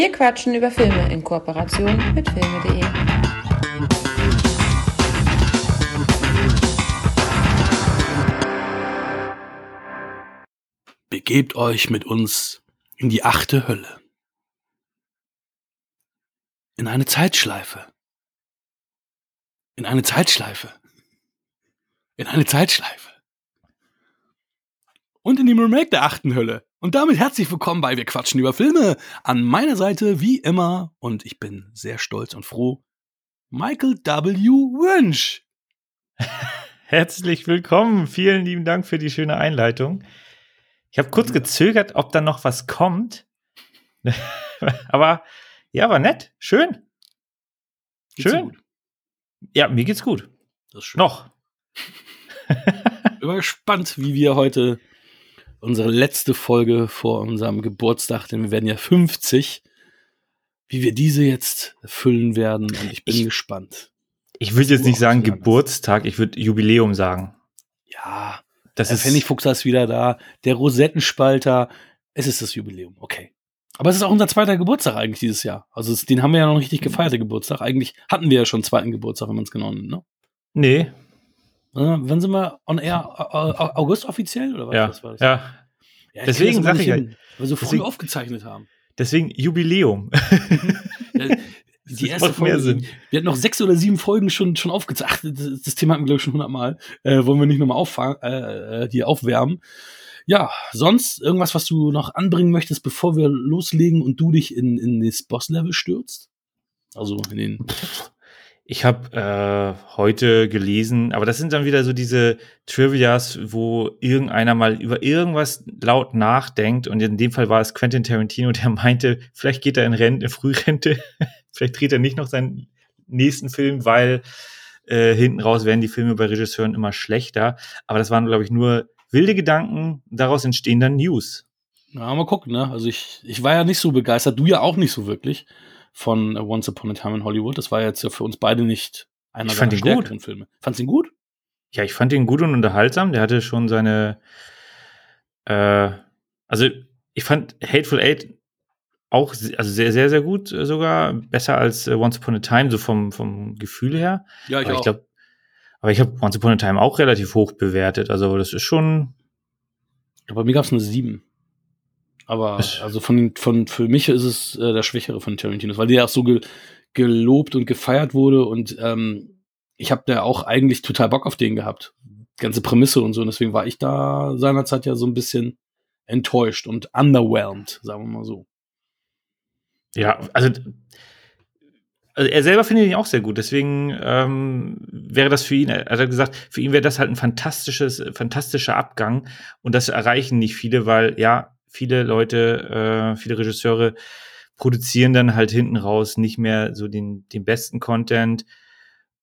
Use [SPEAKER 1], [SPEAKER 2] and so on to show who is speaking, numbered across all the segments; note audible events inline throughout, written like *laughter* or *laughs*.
[SPEAKER 1] Wir quatschen über Filme in Kooperation mit filme.de.
[SPEAKER 2] Begebt euch mit uns in die achte Hölle. In eine Zeitschleife. In eine Zeitschleife. In eine Zeitschleife. Und in dem Remake der achten Hölle. Und damit herzlich willkommen bei Wir quatschen über Filme. An meiner Seite wie immer, und ich bin sehr stolz und froh, Michael W. Wünsch. *laughs*
[SPEAKER 3] Herzlich willkommen. Vielen lieben Dank für die schöne Einleitung. Ich habe kurz gezögert, ob da noch was kommt. *laughs* Aber ja, war nett. Schön.
[SPEAKER 2] Geht's
[SPEAKER 3] Schön. Ja, mir geht's gut.
[SPEAKER 2] Das ist schön.
[SPEAKER 3] Noch.
[SPEAKER 2] Bin mal gespannt, wie wir heute unsere letzte Folge vor unserem Geburtstag, denn wir werden ja 50, wie wir diese jetzt füllen werden. Und ich bin
[SPEAKER 3] Ich-
[SPEAKER 2] gespannt.
[SPEAKER 3] Ich würde jetzt nicht sagen Geburtstag, ich würde Jubiläum sagen.
[SPEAKER 2] Ja,
[SPEAKER 3] Das
[SPEAKER 2] der
[SPEAKER 3] ist
[SPEAKER 2] Pfennigfuchser ist wieder da, der Rosettenspalter. Es ist das Jubiläum, okay. Aber es ist auch unser zweiter Geburtstag eigentlich dieses Jahr. Also es, den haben wir ja noch nicht richtig gefeiert, der Geburtstag. Eigentlich hatten wir ja schon einen zweiten Geburtstag, wenn man es genau nimmt, ne?
[SPEAKER 3] Nee,
[SPEAKER 2] Äh, wann sind wir on air? Au- Au- August offiziell? Oder was,
[SPEAKER 3] ja,
[SPEAKER 2] was war das?
[SPEAKER 3] ja.
[SPEAKER 2] Ja,
[SPEAKER 3] Deswegen
[SPEAKER 2] krieg das immer
[SPEAKER 3] sag
[SPEAKER 2] nicht
[SPEAKER 3] ich
[SPEAKER 2] hin, Weil wir so früh
[SPEAKER 3] Deswegen-
[SPEAKER 2] aufgezeichnet haben.
[SPEAKER 3] Deswegen Jubiläum. *laughs*
[SPEAKER 2] Ja, die erste Folge. Wir hatten noch sechs oder sieben Folgen schon, schon aufgezeichnet. Ach, Das, das Thema hatten wir, glaube ich, schon hundertmal. Äh, wollen wir nicht nochmal auffangen, äh, hier aufwärmen. Ja, sonst irgendwas, was du noch anbringen möchtest, bevor wir loslegen und du dich in, in das Boss-Level stürzt? Also in den.
[SPEAKER 3] Ich habe äh, heute gelesen, aber das sind dann wieder so diese Trivias, wo irgendeiner mal über irgendwas laut nachdenkt. Und in dem Fall war es Quentin Tarantino, der *laughs* meinte, vielleicht geht er in Rente, Frührente, *laughs* vielleicht dreht er nicht noch seinen nächsten Film, weil äh, hinten raus werden die Filme bei Regisseuren immer schlechter. Aber das waren, glaube ich, nur wilde Gedanken. Daraus entstehen dann News.
[SPEAKER 2] Ja, mal gucken, ne? Also ich, ich war ja nicht so begeistert, du ja auch nicht so wirklich von Once Upon a Time in Hollywood. Das war jetzt ja für uns beide nicht einer
[SPEAKER 3] Ich fand
[SPEAKER 2] der
[SPEAKER 3] ihn gut.
[SPEAKER 2] stärkeren Filme. Fandst du ihn gut?
[SPEAKER 3] Ja, ich fand ihn gut und unterhaltsam. Der hatte schon seine, äh, also ich fand Hateful Eight auch also sehr, sehr, sehr gut sogar. Besser als äh, Once Upon a Time, so vom, vom Gefühl her.
[SPEAKER 2] Ja,
[SPEAKER 3] aber ich glaube, aber ich habe Once Upon a Time auch relativ hoch bewertet. Also das ist schon,
[SPEAKER 2] Bei mir gab es eine 7. Aber also von, von für mich ist es äh, der schwächere von Tarantinos, weil der ja auch so ge, gelobt und gefeiert wurde und ähm, ich habe da auch eigentlich total Bock auf den gehabt. Ganze Prämisse und so. Und deswegen war ich da seinerzeit ja so ein bisschen enttäuscht und underwhelmed, sagen wir mal so.
[SPEAKER 3] ja, also, also er selber findet ihn auch sehr gut. Deswegen ähm, wäre das für ihn, er hat gesagt, für ihn wäre das halt ein fantastisches, fantastischer Abgang. Und das erreichen nicht viele, weil ja, viele Leute, äh, viele Regisseure produzieren dann halt hinten raus nicht mehr so den, den besten Content.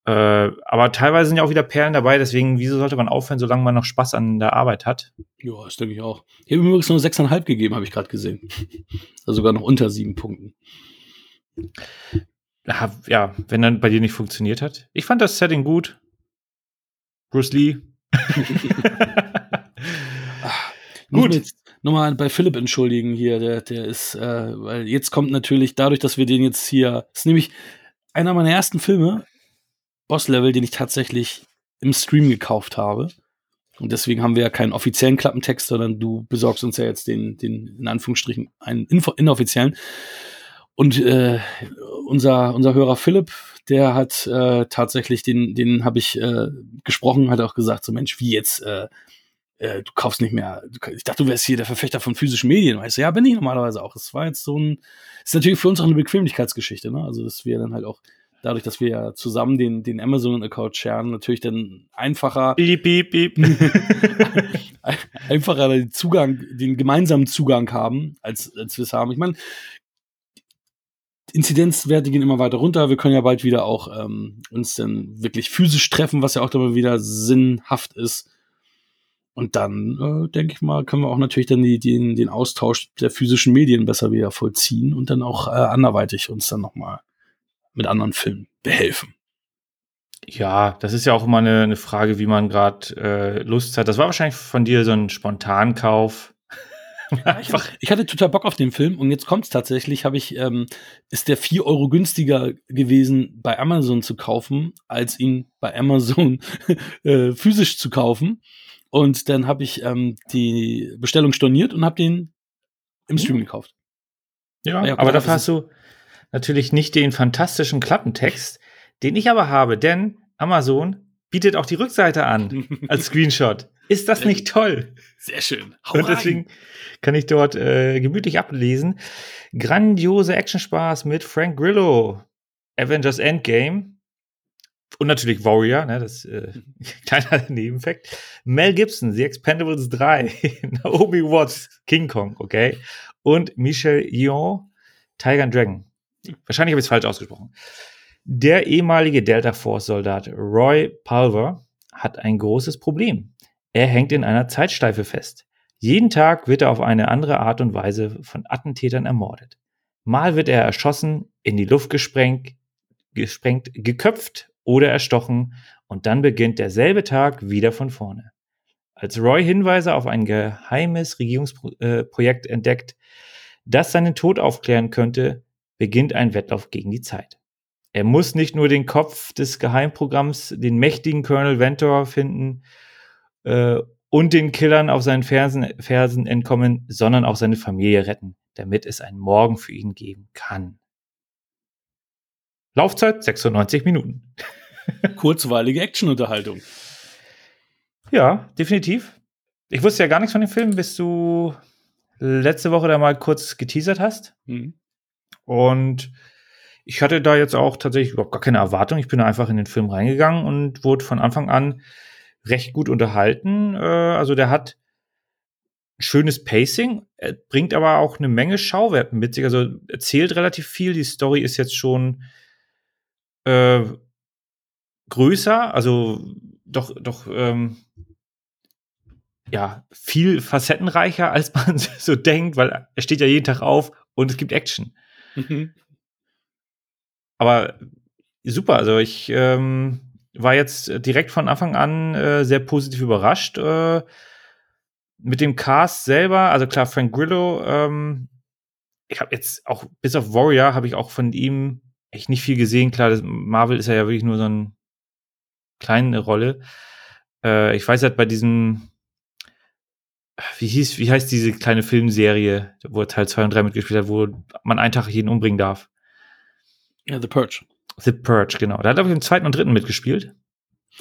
[SPEAKER 3] Äh, aber teilweise sind ja auch wieder Perlen dabei, deswegen, wieso sollte man aufhören, solange man noch Spaß an der Arbeit hat?
[SPEAKER 2] Ja, das denke ich auch. Ich habe übrigens nur 6,5 gegeben, habe ich gerade gesehen. *laughs* Also sogar noch unter sieben Punkten.
[SPEAKER 3] Ja, wenn dann bei dir nicht funktioniert hat. Ich fand das Setting gut. Bruce Lee. *laughs* *laughs* Gut.
[SPEAKER 2] jetzt nochmal bei Philipp entschuldigen hier, der, der ist, äh, weil jetzt kommt natürlich dadurch, dass wir den jetzt hier, ist nämlich einer meiner ersten Filme, Boss Level, den ich tatsächlich im Stream gekauft habe. Und deswegen haben wir ja keinen offiziellen Klappentext, sondern du besorgst uns ja jetzt den, den in Anführungsstrichen, einen info inoffiziellen. Und äh, unser, unser Hörer Philipp, der hat äh, tatsächlich, den, den habe ich äh, gesprochen, hat auch gesagt, so Mensch, wie jetzt, äh, du kaufst nicht mehr, du, ich dachte, du wärst hier der Verfechter von physischen Medien, weißt du, ja, bin ich normalerweise auch. Es war jetzt so ein, ist natürlich für uns auch eine Bequemlichkeitsgeschichte, ne? Also, dass wir dann halt auch, dadurch, dass wir ja zusammen den, den Amazon-Account sharen, natürlich dann einfacher,
[SPEAKER 3] Piep, piep, piep.
[SPEAKER 2] einfacher den Zugang, den gemeinsamen Zugang haben, als, als wir es haben. Ich meine, Inzidenzwerte gehen immer weiter runter. Wir können ja bald wieder auch ähm, uns dann wirklich physisch treffen, was ja auch dann wieder sinnhaft ist. Und dann, äh, denke ich mal, können wir auch natürlich dann die, den, den Austausch der physischen Medien besser wieder vollziehen und dann auch äh, anderweitig uns dann nochmal mit anderen Filmen behelfen.
[SPEAKER 3] Ja, das ist ja auch immer eine, eine Frage, wie man gerade äh, Lust hat. Das war wahrscheinlich von dir so ein Spontankauf.
[SPEAKER 2] Einfach. Ich hatte total Bock auf den Film und jetzt kommt es tatsächlich, habe ich, ähm, ist der 4 Euro günstiger gewesen, bei Amazon zu kaufen, als ihn bei Amazon *laughs* äh, physisch zu kaufen. Und dann habe ich ähm, die Bestellung storniert und habe den im Stream gekauft.
[SPEAKER 3] Ja,
[SPEAKER 2] Ja,
[SPEAKER 3] aber
[SPEAKER 2] klar,
[SPEAKER 3] dafür hast du natürlich nicht den fantastischen Klappentext, den ich aber habe, denn Amazon bietet auch die Rückseite an *laughs* als Screenshot. Ist das nicht toll?
[SPEAKER 2] Sehr schön. Hau
[SPEAKER 3] Und
[SPEAKER 2] rein.
[SPEAKER 3] deswegen kann ich dort äh, gemütlich ablesen. Grandiose Actionspaß mit Frank Grillo, Avengers Endgame und natürlich Warrior, ne, das äh, *laughs* kleiner Nebenfakt. Mel Gibson, The Expendables 3, *laughs* Naomi Watts, King Kong, okay. Und Michel Yeoh, Tiger and Dragon. Wahrscheinlich habe ich es falsch ausgesprochen. Der ehemalige Delta Force-Soldat Roy Pulver hat ein großes Problem. Er hängt in einer Zeitschleife fest. Jeden Tag wird er auf eine andere Art und Weise von Attentätern ermordet. Mal wird er erschossen, in die Luft gesprengt, gesprengt, geköpft oder erstochen und dann beginnt derselbe Tag wieder von vorne. Als Roy Hinweise auf ein geheimes Regierungsprojekt entdeckt, das seinen Tod aufklären könnte, beginnt ein Wettlauf gegen die Zeit. Er muss nicht nur den Kopf des Geheimprogramms, den mächtigen Colonel Ventor finden äh, und den Killern auf seinen Fersen, Fersen entkommen, sondern auch seine Familie retten, damit es einen Morgen für ihn geben kann. Laufzeit 96 Minuten.
[SPEAKER 2] Kurzweilige Actionunterhaltung.
[SPEAKER 3] Ja, definitiv. Ich wusste ja gar nichts von dem Film, bis du letzte Woche da mal kurz geteasert hast.
[SPEAKER 2] Mhm.
[SPEAKER 3] Und ich hatte da jetzt auch tatsächlich überhaupt gar keine Erwartung. Ich bin da einfach in den Film reingegangen und wurde von Anfang an recht gut unterhalten. Äh, also der hat schönes Pacing, er bringt aber auch eine Menge Schauwert mit sich. Also erzählt relativ viel. Die Story ist jetzt schon äh, größer, also doch, doch, ähm, ja, viel facettenreicher, als man *laughs* so denkt, weil er steht ja jeden Tag auf und es gibt Action.
[SPEAKER 2] Mhm.
[SPEAKER 3] Aber super, also ich ähm, war jetzt direkt von Anfang an äh, sehr positiv überrascht. Äh, mit dem Cast selber, also klar, Frank Grillo, ähm, ich habe jetzt auch, bis auf Warrior, habe ich auch von ihm echt nicht viel gesehen. Klar, das, Marvel ist ja, ja wirklich nur so eine kleine Rolle. Äh, ich weiß halt bei diesem, wie hieß, wie heißt diese kleine Filmserie, wo er Teil 2 und 3 mitgespielt hat, wo man einen Tag jeden umbringen darf?
[SPEAKER 2] Ja, The Purge.
[SPEAKER 3] The Purge, genau. Da hat er im zweiten und dritten mitgespielt.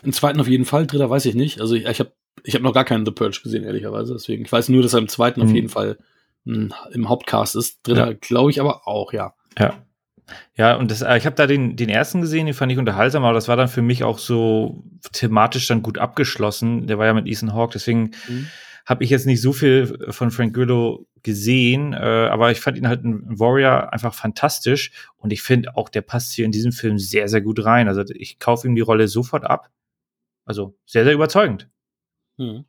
[SPEAKER 2] Im zweiten auf jeden Fall, dritter weiß ich nicht. Also ich, ich habe ich hab noch gar keinen The Purge gesehen, ehrlicherweise. Deswegen, ich weiß nur, dass er im zweiten auf
[SPEAKER 3] Mhm.
[SPEAKER 2] jeden Fall mh, im Hauptcast ist. Dritter, glaube ich, aber auch, ja.
[SPEAKER 3] Ja. Ja, und das, äh, ich habe da den, den ersten gesehen, den fand ich unterhaltsam, aber das war dann für mich auch so thematisch dann gut abgeschlossen. Der war ja mit Ethan Hawke, deswegen
[SPEAKER 2] Mhm.
[SPEAKER 3] habe ich jetzt nicht so viel von Frank Grillo gesehen, äh, aber ich fand ihn halt in Warrior einfach fantastisch und ich finde auch, der passt hier in diesem Film sehr, sehr gut rein. Also ich kaufe ihm die Rolle sofort ab. Also sehr, sehr überzeugend.
[SPEAKER 2] Mhm.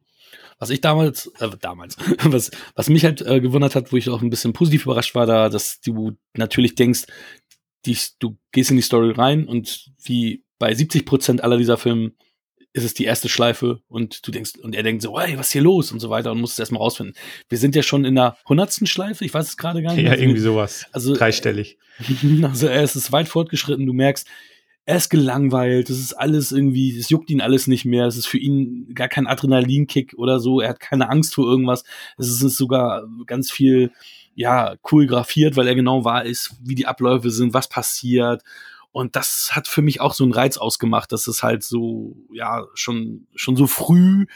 [SPEAKER 2] Was ich damals, äh, damals, *laughs* was, was mich halt äh, gewundert hat, wo ich auch ein bisschen positiv überrascht war, da, dass du natürlich denkst, die, du gehst in die Story rein und wie bei 70 Prozent aller dieser Filme ist es die erste Schleife und du denkst, und er denkt so, hey, was ist hier los und so weiter und muss es erstmal rausfinden. Wir sind ja schon in der hundertsten Schleife, ich weiß es gerade gar nicht.
[SPEAKER 3] Ja,
[SPEAKER 2] mehr.
[SPEAKER 3] irgendwie sowas.
[SPEAKER 2] Also,
[SPEAKER 3] Dreistellig. *laughs*
[SPEAKER 2] also er ist weit fortgeschritten, du merkst, er ist gelangweilt, es ist alles irgendwie, es juckt ihn alles nicht mehr, es ist für ihn gar kein Adrenalinkick oder so, er hat keine Angst vor irgendwas, es ist sogar ganz viel, ja, choreografiert, weil er genau weiß, wie die Abläufe sind, was passiert und das hat für mich auch so einen Reiz ausgemacht, dass es halt so, ja, schon, schon so früh,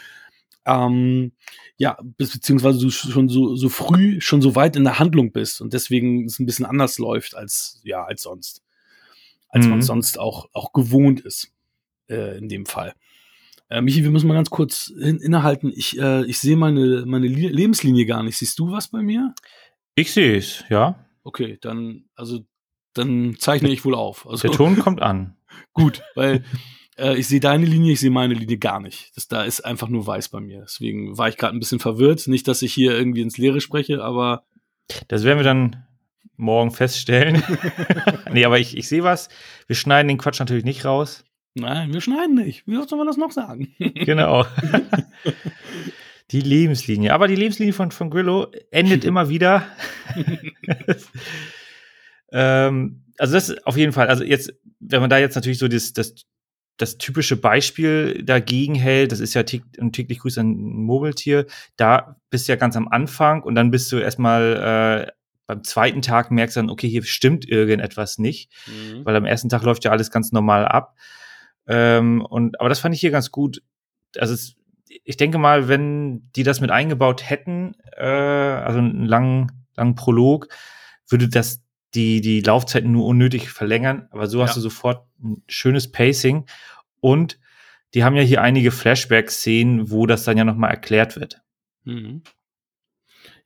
[SPEAKER 2] ähm, ja, bis, beziehungsweise du schon so, so früh, schon so weit in der Handlung bist und deswegen es ein bisschen anders läuft als, ja, als sonst. Als man
[SPEAKER 3] Mhm.
[SPEAKER 2] sonst auch, auch gewohnt ist, äh, in dem Fall. Äh, Michi, wir müssen mal ganz kurz hin, innehalten. Ich, äh, ich sehe meine, meine Li- Lebenslinie gar nicht. Siehst du was bei mir?
[SPEAKER 3] Ich sehe es, ja.
[SPEAKER 2] Okay, dann, also, dann zeichne ich wohl auf. Also,
[SPEAKER 3] Der Ton kommt an. *laughs*
[SPEAKER 2] gut, weil äh, ich sehe deine Linie, ich sehe meine Linie gar nicht. Das, da ist einfach nur weiß bei mir. Deswegen war ich gerade ein bisschen verwirrt. Nicht, dass ich hier irgendwie ins Leere spreche, aber
[SPEAKER 3] Das werden wir dann morgen feststellen. *laughs* nee, aber ich, ich sehe was. Wir schneiden den Quatsch natürlich nicht raus.
[SPEAKER 2] nein, wir schneiden nicht. Wie soll man das noch sagen?
[SPEAKER 3] Genau. *laughs* Die Lebenslinie. Aber die Lebenslinie von, von Grillo endet *laughs* immer wieder. *laughs* ähm, also das auf jeden Fall. Also jetzt, wenn man da jetzt natürlich so das, das, das typische Beispiel dagegen hält, das ist ja täglich Grüß an ein Murmeltier, da bist du ja ganz am Anfang und dann bist du erstmal äh, beim zweiten Tag merkst du dann, okay, hier stimmt irgendetwas nicht, mhm. weil am ersten Tag läuft ja alles ganz normal ab. Ähm, und, aber das fand ich hier ganz gut. Also es, ich denke mal, wenn die das mit eingebaut hätten, äh, also einen langen, langen Prolog, würde das die, die Laufzeiten nur unnötig verlängern. Aber so ja. hast du sofort ein schönes Pacing. Und die haben ja hier einige Flashback-Szenen, wo das dann ja nochmal erklärt wird. Mhm.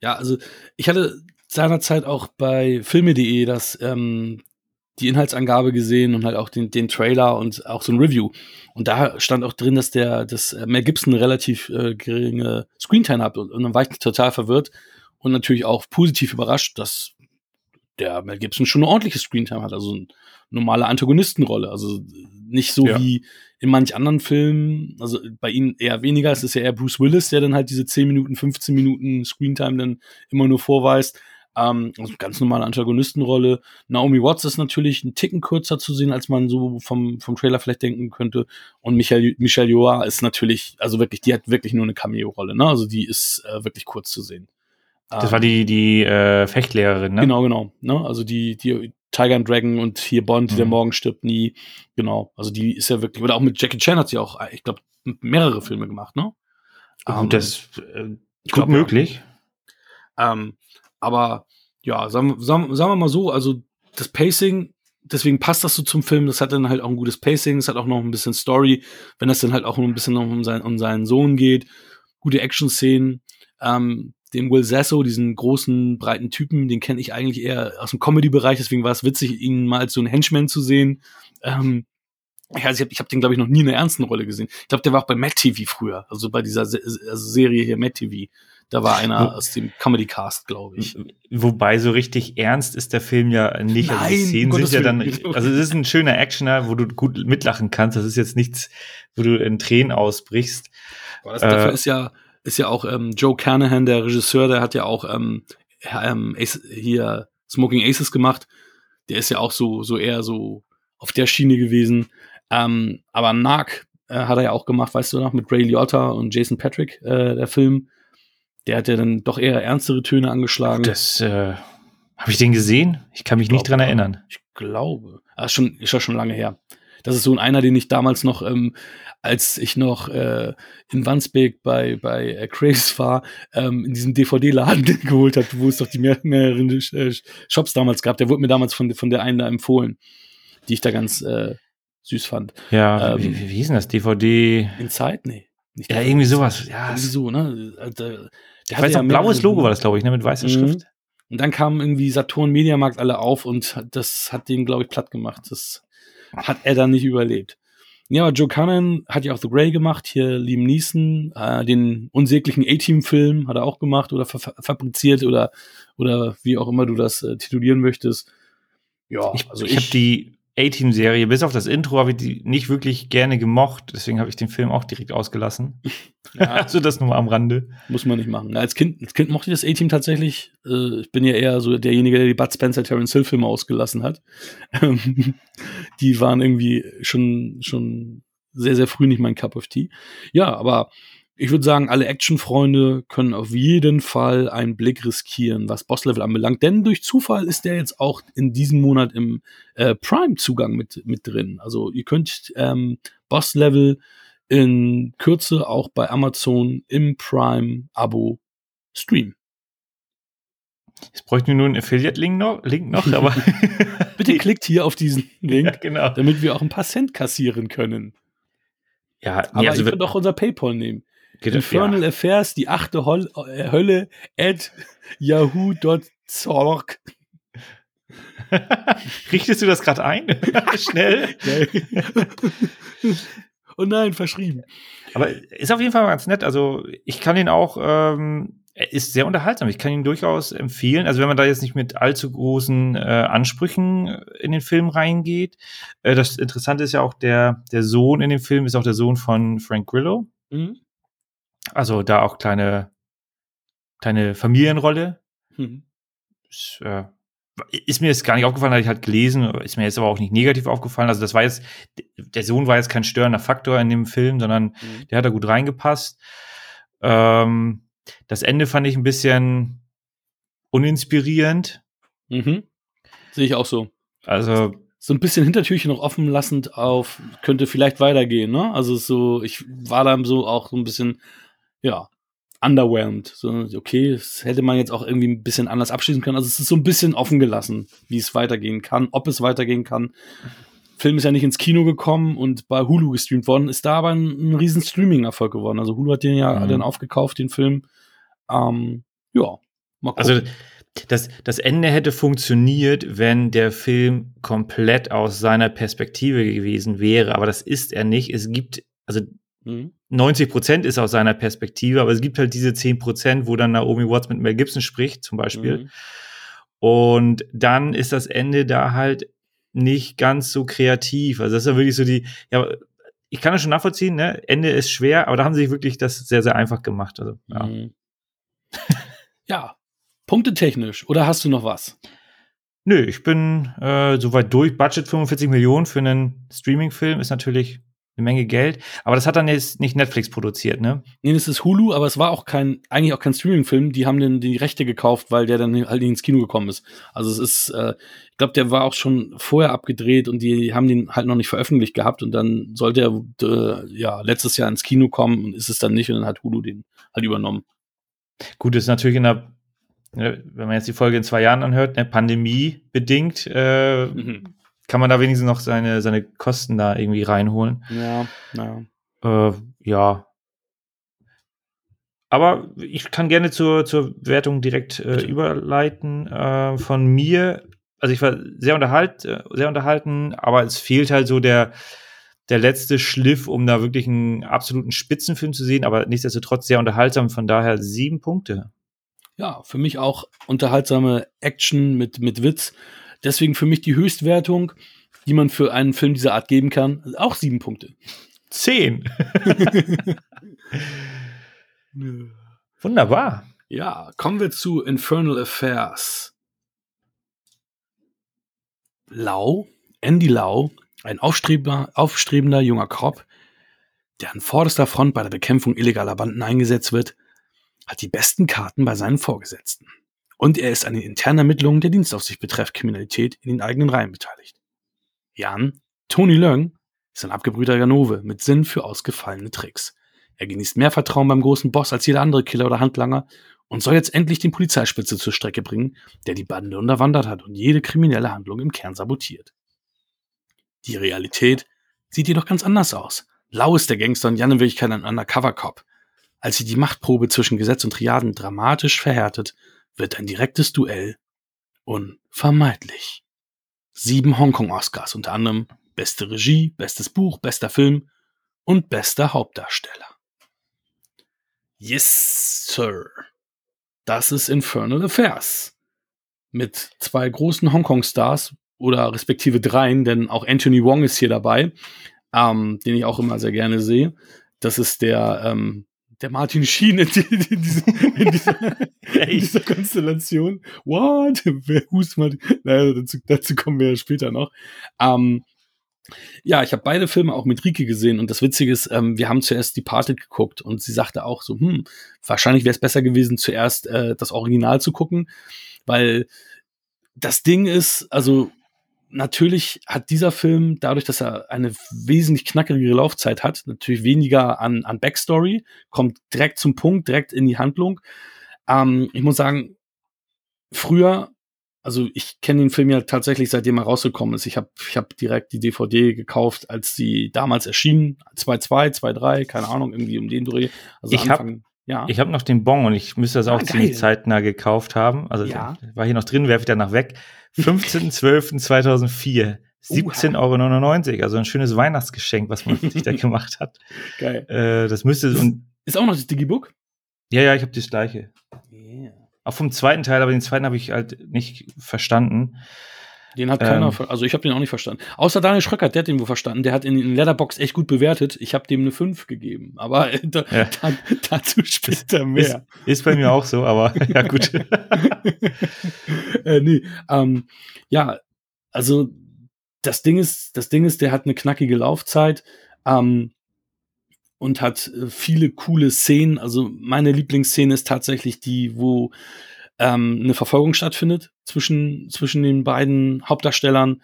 [SPEAKER 2] Ja, also ich hatte seinerzeit auch bei filme.de das ähm, die Inhaltsangabe gesehen und halt auch den, den Trailer und auch so ein Review. Und da stand auch drin, dass der, dass äh, Mel Gibson eine relativ äh, geringe Screentime hat. Und, und dann war ich total verwirrt und natürlich auch positiv überrascht, dass der Mel Gibson schon eine ordentliche Screentime hat. Also eine normale Antagonistenrolle. Also nicht so ja. wie in manch anderen Filmen, also bei ihnen eher weniger. Es ist ja eher Bruce Willis, der dann halt diese 10 Minuten, 15 Minuten Screentime dann immer nur vorweist. Ähm, also ganz normale Antagonistenrolle. Naomi Watts ist natürlich ein Ticken kürzer zu sehen, als man so vom, vom Trailer vielleicht denken könnte. Und Michelle, Michelle Joa ist natürlich, also wirklich, die hat wirklich nur eine Cameo-Rolle, ne? Also die ist äh, wirklich kurz zu sehen.
[SPEAKER 3] Das ähm, war die, die äh, Fechtlehrerin, ne?
[SPEAKER 2] Genau, genau. Ne? Also die, die Tiger and Dragon und hier Bond, mhm. der morgen stirbt nie. Genau. Also die ist ja wirklich, oder auch mit Jackie Chan hat sie auch, ich glaube, mehrere Filme gemacht, ne?
[SPEAKER 3] Um, das äh, gut glaub, möglich.
[SPEAKER 2] Ja. Ähm, aber ja, sagen, sagen, sagen wir mal so, also das Pacing, deswegen passt das so zum Film, das hat dann halt auch ein gutes Pacing, es hat auch noch ein bisschen Story, wenn das dann halt auch ein bisschen noch um, sein, um seinen Sohn geht, gute Action-Szenen, ähm, den Will Sasso, diesen großen, breiten Typen, den kenne ich eigentlich eher aus dem Comedy-Bereich, deswegen war es witzig, ihn mal als so einen Henchman zu sehen. Ähm, ja, ich habe ich hab den, glaube ich, noch nie in einer ernsten Rolle gesehen. Ich glaube, der war auch bei Matt TV früher, also bei dieser Se also Serie hier Matt TV. Da war einer aus dem Comedy Cast, glaube ich.
[SPEAKER 3] Wobei so richtig ernst ist der Film ja nicht.
[SPEAKER 2] Nein, also die Szenen sind ja dann,
[SPEAKER 3] also es ist ein schöner Actioner, wo du gut mitlachen kannst. Das ist jetzt nichts, wo du in Tränen ausbrichst.
[SPEAKER 2] Aber das, äh, dafür ist ja, ist ja auch ähm, Joe Carnahan, der Regisseur, der hat ja auch ähm, ähm, Ace, hier Smoking Aces gemacht. Der ist ja auch so, so eher so auf der Schiene gewesen. Ähm, aber Narc äh, hat er ja auch gemacht, weißt du noch, mit Ray Liotta und Jason Patrick, äh, der Film. Der hat ja dann doch eher ernstere Töne angeschlagen.
[SPEAKER 3] Das, äh, habe ich den gesehen? Ich kann mich ich nicht dran erinnern.
[SPEAKER 2] Ich glaube. Ah, schon, ist ja schon lange her. Das ist so einer, den ich damals noch, ähm, als ich noch äh, in Wandsbek bei, bei äh, Craves war, ähm, in diesem DVD-Laden *laughs* geholt hat, wo es doch die mehr, mehreren äh, Shops damals gab. Der wurde mir damals von, von der einen da empfohlen, die ich da ganz äh, süß fand.
[SPEAKER 3] Ja, ähm, wie, wie hieß denn das? DVD?
[SPEAKER 2] In Zeit? Nee.
[SPEAKER 3] Ja, irgendwie sowas. Ja,
[SPEAKER 2] irgendwie so, ne?
[SPEAKER 3] Der ich weiß, ja ein blaues Logo war das, glaube ich, ne, mit weißer mhm. Schrift.
[SPEAKER 2] Und dann kamen irgendwie Saturn Mediamarkt alle auf und das hat den, glaube ich, platt gemacht. Das hat er dann nicht überlebt. Ja, aber Joe Cannon hat ja auch The Grey gemacht, hier Liam Neeson, äh, den unsäglichen A-Team-Film hat er auch gemacht oder fa fabriziert oder, oder wie auch immer du das äh, titulieren möchtest.
[SPEAKER 3] Ja, ich, also ich, ich habe die A-Team-Serie, bis auf das Intro, habe ich die nicht wirklich gerne gemocht. Deswegen habe ich den Film auch direkt ausgelassen. Ja. *laughs* also das nur am Rande.
[SPEAKER 2] Muss man nicht machen. Als, kind, als Kind mochte ich das A-Team tatsächlich. Äh, ich bin ja eher so derjenige, der die Bud Spencer Terence Hill Filme ausgelassen hat. *laughs* die waren irgendwie schon, schon sehr, sehr früh nicht mein Cup of Tea. Ja, aber ich würde sagen, alle Action-Freunde können auf jeden Fall einen Blick riskieren, was Boss-Level anbelangt. Denn durch Zufall ist der jetzt auch in diesem Monat im äh, Prime-Zugang mit, mit drin. Also ihr könnt ähm, Boss-Level in Kürze auch bei Amazon im Prime-Abo streamen.
[SPEAKER 3] Jetzt bräuchten wir nur einen Affiliate-Link noch, Link noch, aber. *laughs*
[SPEAKER 2] Bitte klickt hier auf diesen Link, *laughs*
[SPEAKER 3] ja, genau.
[SPEAKER 2] damit wir auch ein paar Cent kassieren können.
[SPEAKER 3] Ja,
[SPEAKER 2] aber also ihr könnt auch unser PayPal nehmen. Infernal ja. Affairs, die achte Hol äh, Hölle at yahoo.org. *laughs*
[SPEAKER 3] Richtest du das gerade ein? *laughs* Schnell.
[SPEAKER 2] oh nein, verschrieben.
[SPEAKER 3] Aber ist auf jeden Fall ganz nett. Also ich kann ihn auch, ähm, er ist sehr unterhaltsam. Ich kann ihn durchaus empfehlen. Also wenn man da jetzt nicht mit allzu großen äh, Ansprüchen in den Film reingeht. Äh, das Interessante ist ja auch, der, der Sohn in dem Film ist auch der Sohn von Frank Grillo. Mhm. Also da auch kleine, kleine Familienrolle.
[SPEAKER 2] Mhm.
[SPEAKER 3] Ist, äh, ist mir jetzt gar nicht aufgefallen, hatte ich halt gelesen, ist mir jetzt aber auch nicht negativ aufgefallen. Also das war jetzt, der Sohn war jetzt kein störender Faktor in dem Film, sondern
[SPEAKER 2] Mhm.
[SPEAKER 3] der hat da gut reingepasst. Ähm, das Ende fand ich ein bisschen uninspirierend.
[SPEAKER 2] Mhm. Sehe ich auch so.
[SPEAKER 3] Also,
[SPEAKER 2] So ein bisschen Hintertürchen noch offen lassend auf, könnte vielleicht weitergehen, ne? Also so, ich war dann so auch so ein bisschen, ja, underwhelmed. So, okay, das hätte man jetzt auch irgendwie ein bisschen anders abschließen können. Also es ist so ein bisschen offen gelassen, wie es weitergehen kann, ob es weitergehen kann. Film ist ja nicht ins Kino gekommen und bei Hulu gestreamt worden, ist da aber ein, ein riesen Streaming-Erfolg geworden. Also Hulu hat den ja
[SPEAKER 3] Mhm.
[SPEAKER 2] dann aufgekauft, den Film. Ähm, ja, mal gucken.
[SPEAKER 3] also das, das Ende hätte funktioniert, wenn der Film komplett aus seiner Perspektive gewesen wäre, aber das ist er nicht. Es gibt, also
[SPEAKER 2] Mhm.
[SPEAKER 3] 90 Prozent ist aus seiner Perspektive, aber es gibt halt diese 10 Prozent, wo dann Naomi Watts mit Mel Gibson spricht, zum Beispiel.
[SPEAKER 2] Mhm.
[SPEAKER 3] Und dann ist das Ende da halt nicht ganz so kreativ. Also das ist ja wirklich so die, ja, ich kann das schon nachvollziehen, ne? Ende ist schwer, aber da haben sie sich wirklich das sehr, sehr einfach gemacht. Also, ja.
[SPEAKER 2] Mhm. *laughs* ja, punktetechnisch. Oder hast du noch was?
[SPEAKER 3] Nö, ich bin äh, soweit durch. Budget 45 Millionen für einen Streaming-Film ist natürlich eine Menge Geld. Aber das hat dann jetzt nicht Netflix produziert, ne?
[SPEAKER 2] Nee, das ist Hulu, aber es war auch kein, eigentlich auch kein Streaming-Film. Die haben den, die Rechte gekauft, weil der dann halt ins Kino gekommen ist. Also es ist, äh, ich glaube, der war auch schon vorher abgedreht und die haben den halt noch nicht veröffentlicht gehabt und dann sollte er äh, ja letztes Jahr ins Kino kommen und ist es dann nicht und dann hat Hulu den halt übernommen.
[SPEAKER 3] Gut, das ist natürlich in der, ne, wenn man jetzt die Folge in zwei Jahren anhört, ne, Pandemie bedingt, äh,
[SPEAKER 2] Mhm.
[SPEAKER 3] Kann man da wenigstens noch seine, seine Kosten da irgendwie reinholen.
[SPEAKER 2] Ja, ja.
[SPEAKER 3] Äh, ja. Aber ich kann gerne zur, zur Wertung direkt äh, überleiten. Äh, von mir, also ich war sehr, unterhalt, äh, sehr unterhalten, aber es fehlt halt so der, der letzte Schliff, um da wirklich einen absoluten Spitzenfilm zu sehen, aber nichtsdestotrotz sehr unterhaltsam, von daher sieben Punkte.
[SPEAKER 2] Ja, für mich auch unterhaltsame Action mit, mit Witz. Deswegen für mich die Höchstwertung, die man für einen Film dieser Art geben kann, auch sieben Punkte.
[SPEAKER 3] Zehn. *laughs* Wunderbar.
[SPEAKER 2] Ja, kommen wir zu Infernal Affairs. Lau, Andy Lau, ein aufstrebender, junger Cop, der an vorderster Front bei der Bekämpfung illegaler Banden eingesetzt wird, hat die besten Karten bei seinen Vorgesetzten. Und er ist an den internen Ermittlungen der Dienstaufsicht betreffend Kriminalität in den eigenen Reihen beteiligt. Jan, Tony Leung, ist ein abgebrühter Ganove mit Sinn für ausgefallene Tricks. Er genießt mehr Vertrauen beim großen Boss als jeder andere Killer oder Handlanger und soll jetzt endlich den Polizeispitze zur Strecke bringen, der die Bande unterwandert hat und jede kriminelle Handlung im Kern sabotiert. Die Realität sieht jedoch ganz anders aus. Lau ist der Gangster und Jan in Wirklichkeit ein Undercover-Cop. Als sich die Machtprobe zwischen Gesetz und Triaden dramatisch verhärtet, wird ein direktes Duell unvermeidlich. Sieben Hongkong-Oscars, unter anderem beste Regie, bestes Buch, bester Film und bester Hauptdarsteller. Yes, Sir. Das ist Infernal Affairs. Mit zwei großen Hongkong-Stars oder respektive dreien, denn auch Anthony Wong ist hier dabei, ähm, den ich auch immer sehr gerne sehe. Das ist der, ähm, der Martin Sheen in, die, in, diese, in, dieser, *laughs* in dieser Konstellation. What? Wer hust mal? Naja, dazu, dazu kommen wir ja später noch. Ähm, ja, ich habe beide Filme auch mit Rike gesehen und das Witzige ist, ähm, wir haben zuerst Departed geguckt und sie sagte auch so, hm, wahrscheinlich wäre es besser gewesen, zuerst äh, das Original zu gucken, weil das Ding ist, also natürlich hat dieser Film, dadurch, dass er eine wesentlich knackigere Laufzeit hat, natürlich weniger an, an Backstory, kommt direkt zum Punkt, direkt in die Handlung. Ähm, ich muss sagen, früher also ich kenne den Film ja tatsächlich, seitdem er rausgekommen ist. Ich habe ich hab direkt die DVD gekauft, als sie damals erschien. 2.2, 2.3, keine Ahnung, irgendwie um den Dreh. Also
[SPEAKER 3] Ich
[SPEAKER 2] Anfang, ja.
[SPEAKER 3] Ich habe noch den Bon und ich müsste das auch
[SPEAKER 2] Ah,
[SPEAKER 3] ziemlich zeitnah gekauft haben. Also
[SPEAKER 2] Ja.
[SPEAKER 3] der war hier noch drin, werfe ich danach weg. 15.12.2004. 17,99 Euro. Also ein schönes Weihnachtsgeschenk, was man *laughs* sich da gemacht hat.
[SPEAKER 2] Geil.
[SPEAKER 3] Äh, das müsste und
[SPEAKER 2] Ist auch noch das Digibook?
[SPEAKER 3] ja, ja, ich habe das gleiche.
[SPEAKER 2] Yeah.
[SPEAKER 3] Auch vom zweiten Teil, aber den zweiten habe ich halt nicht verstanden.
[SPEAKER 2] Den hat keiner, ähm, also ich habe den auch nicht verstanden. Außer Daniel Schröckert, der hat den wohl verstanden. Der hat in, in Letterbox echt gut bewertet. Ich habe dem eine 5 gegeben. Aber äh, da, ja. da, dazu später mehr.
[SPEAKER 3] Ist, ist, bei mir auch so, aber *laughs* ja, gut. *laughs* *laughs*
[SPEAKER 2] äh, nee, ähm, ja, also das Ding ist, das Ding ist, der hat eine knackige Laufzeit. Ähm, und hat äh, viele coole Szenen. Also meine Lieblingsszene ist tatsächlich die, wo ähm, eine Verfolgung stattfindet zwischen, zwischen den beiden Hauptdarstellern,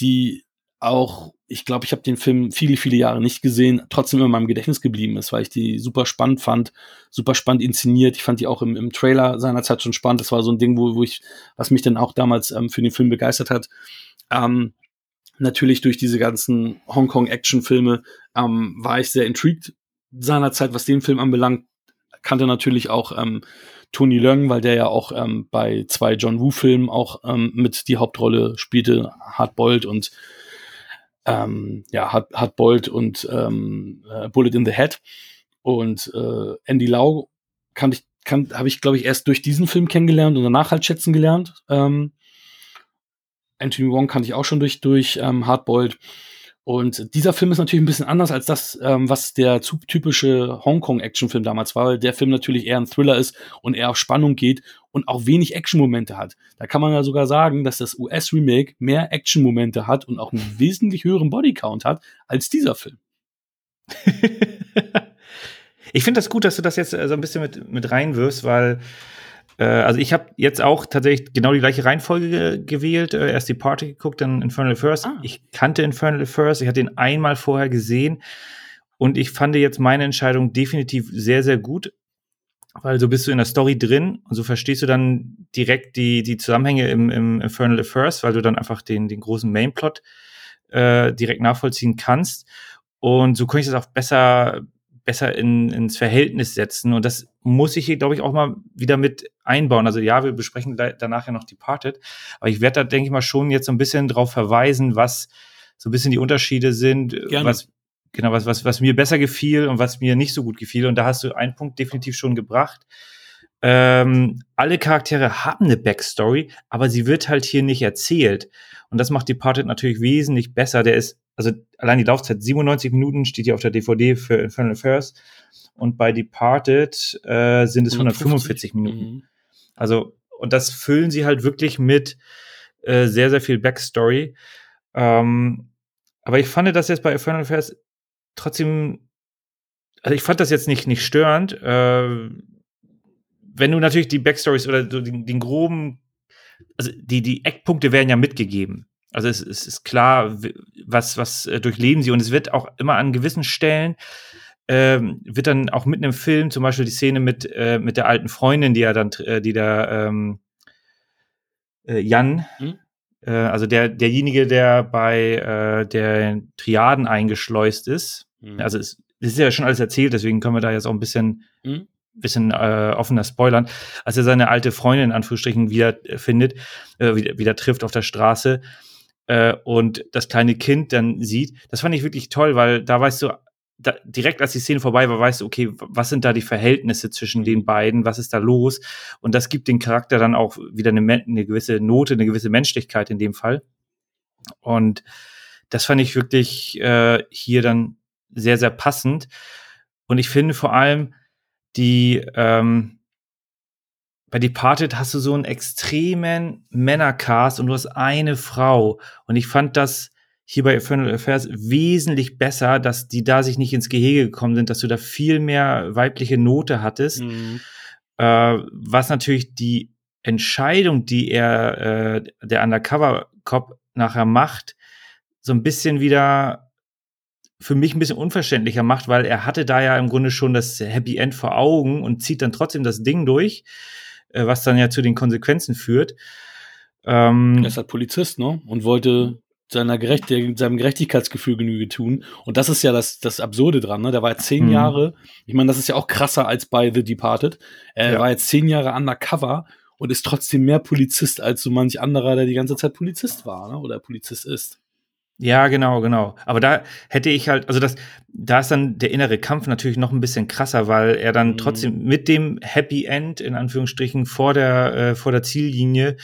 [SPEAKER 2] die auch, ich glaube, ich habe den Film viele, viele Jahre nicht gesehen, trotzdem in meinem Gedächtnis geblieben ist, weil ich die super spannend fand, super spannend inszeniert. Ich fand die auch im, im Trailer seinerzeit schon spannend. Das war so ein Ding, wo, wo ich, was mich dann auch damals ähm, für den Film begeistert hat. Ähm, natürlich durch diese ganzen Hongkong-Action-Filme ähm, war ich sehr intrigued seinerzeit, was den Film anbelangt. Kannte natürlich auch ähm, Tony Leung, weil der ja auch ähm, bei zwei John Woo-Filmen auch ähm, mit die Hauptrolle spielte, Hardboiled und ähm, ja, Hard, Hardboiled und ähm, äh, Bullet in the Head. Und äh, Andy Lau kann ich, kann, habe ich, glaube ich, erst durch diesen Film kennengelernt und danach halt schätzen gelernt. Ähm, Anthony Wong kannte ich auch schon durch, durch ähm, Hardboiled. Und dieser Film ist natürlich ein bisschen anders als das, ähm, was der typische Hongkong-Actionfilm damals war, weil der Film natürlich eher ein Thriller ist und eher auf Spannung geht und auch wenig Action-Momente hat. Da kann man ja sogar sagen, dass das US-Remake mehr Action-Momente hat und auch einen wesentlich höheren Bodycount hat als dieser Film. *laughs*
[SPEAKER 3] ich finde das gut, dass du das jetzt äh, so ein bisschen mit, mit reinwirfst, weil äh, also ich habe jetzt auch tatsächlich genau die gleiche Reihenfolge ge gewählt. Äh, erst die Party geguckt, dann Infernal Affairs. Ah. Ich kannte Infernal Affairs, ich hatte ihn einmal vorher gesehen und ich fand jetzt meine Entscheidung definitiv sehr, sehr gut, weil so bist du in der Story drin und so verstehst du dann direkt die, die Zusammenhänge im, im Infernal Affairs, weil du dann einfach den, den großen Mainplot äh, direkt nachvollziehen kannst. Und so konnte ich das auch besser, besser in, ins Verhältnis setzen. Und das muss ich hier, glaube ich, auch mal wieder mit einbauen. Also ja, wir besprechen danach ja noch Departed, aber ich werde da, denke ich mal, schon jetzt so ein bisschen drauf verweisen, was so ein bisschen die Unterschiede sind, Gerne. was genau, was, was, was mir besser gefiel und was mir nicht so gut gefiel. Und da hast du einen Punkt definitiv schon gebracht. Ähm, alle Charaktere haben eine Backstory, aber sie wird halt hier nicht erzählt. Und das macht Departed natürlich wesentlich besser. Der ist also allein die Laufzeit 97 Minuten steht hier auf der DVD für Infernal Affairs und bei Departed äh, sind es 145 Minuten. Mhm. Also und das füllen sie halt wirklich mit äh, sehr sehr viel Backstory. Ähm, aber ich fand das jetzt bei Infernal Affairs trotzdem, also ich fand das jetzt nicht nicht störend. Äh, wenn du natürlich die Backstories oder den, den groben, also die die Eckpunkte werden ja mitgegeben. Also es, es ist klar, was, was äh, durchleben sie und es wird auch immer an gewissen Stellen ähm, wird dann auch mitten im Film, zum Beispiel die Szene mit, äh, mit der alten Freundin, die er dann, äh, die da ähm, äh, Jan, hm? äh, also der, derjenige, der bei der Triaden eingeschleust ist. Hm. Also es, es, ist ja schon alles erzählt, deswegen können wir da jetzt auch ein bisschen, hm? bisschen äh, offener spoilern. Als er seine alte Freundin in Anführungsstrichen wieder findet, äh, wieder, wieder trifft auf der Straße, äh, und das kleine Kind dann sieht. Das fand ich wirklich toll, weil da weißt du, da, direkt als die Szene vorbei war, weißt du, okay, was sind da die Verhältnisse zwischen den beiden, was ist da los? Und das gibt den Charakter dann auch wieder eine, eine gewisse Note, eine gewisse Menschlichkeit in dem Fall. Und das fand ich wirklich äh, hier dann sehr, sehr passend. Und ich finde vor allem die, ähm, bei Departed hast du so einen extremen Männercast und du hast eine Frau. Und ich fand das hier bei Infernal Affairs wesentlich besser, dass die da sich nicht ins Gehege gekommen sind, dass du da viel mehr weibliche Note hattest. Mhm. Äh, was natürlich die Entscheidung, die er, äh, der Undercover-Cop nachher macht, so ein bisschen wieder für mich ein bisschen unverständlicher macht, weil er hatte da ja im Grunde schon das Happy End vor Augen und zieht dann trotzdem das Ding durch äh, was dann ja zu den Konsequenzen führt.
[SPEAKER 2] Ähm, er ist halt Polizist, ne? Und wollte seiner Gerecht seinem Gerechtigkeitsgefühl Genüge tun. Und das ist ja das, das Absurde dran, ne? Der war jetzt zehn mhm. Jahre, ich meine, das ist ja auch krasser als bei The Departed. Er ja. war jetzt zehn Jahre undercover und ist trotzdem mehr Polizist als so manch anderer, der die ganze Zeit Polizist war, ne? Oder Polizist ist.
[SPEAKER 3] Ja, genau, genau. Aber da hätte ich halt, also das, da ist dann der innere Kampf natürlich noch ein bisschen krasser, weil er dann
[SPEAKER 2] Mhm.
[SPEAKER 3] trotzdem mit dem Happy End in Anführungsstrichen vor der äh, vor der Ziellinie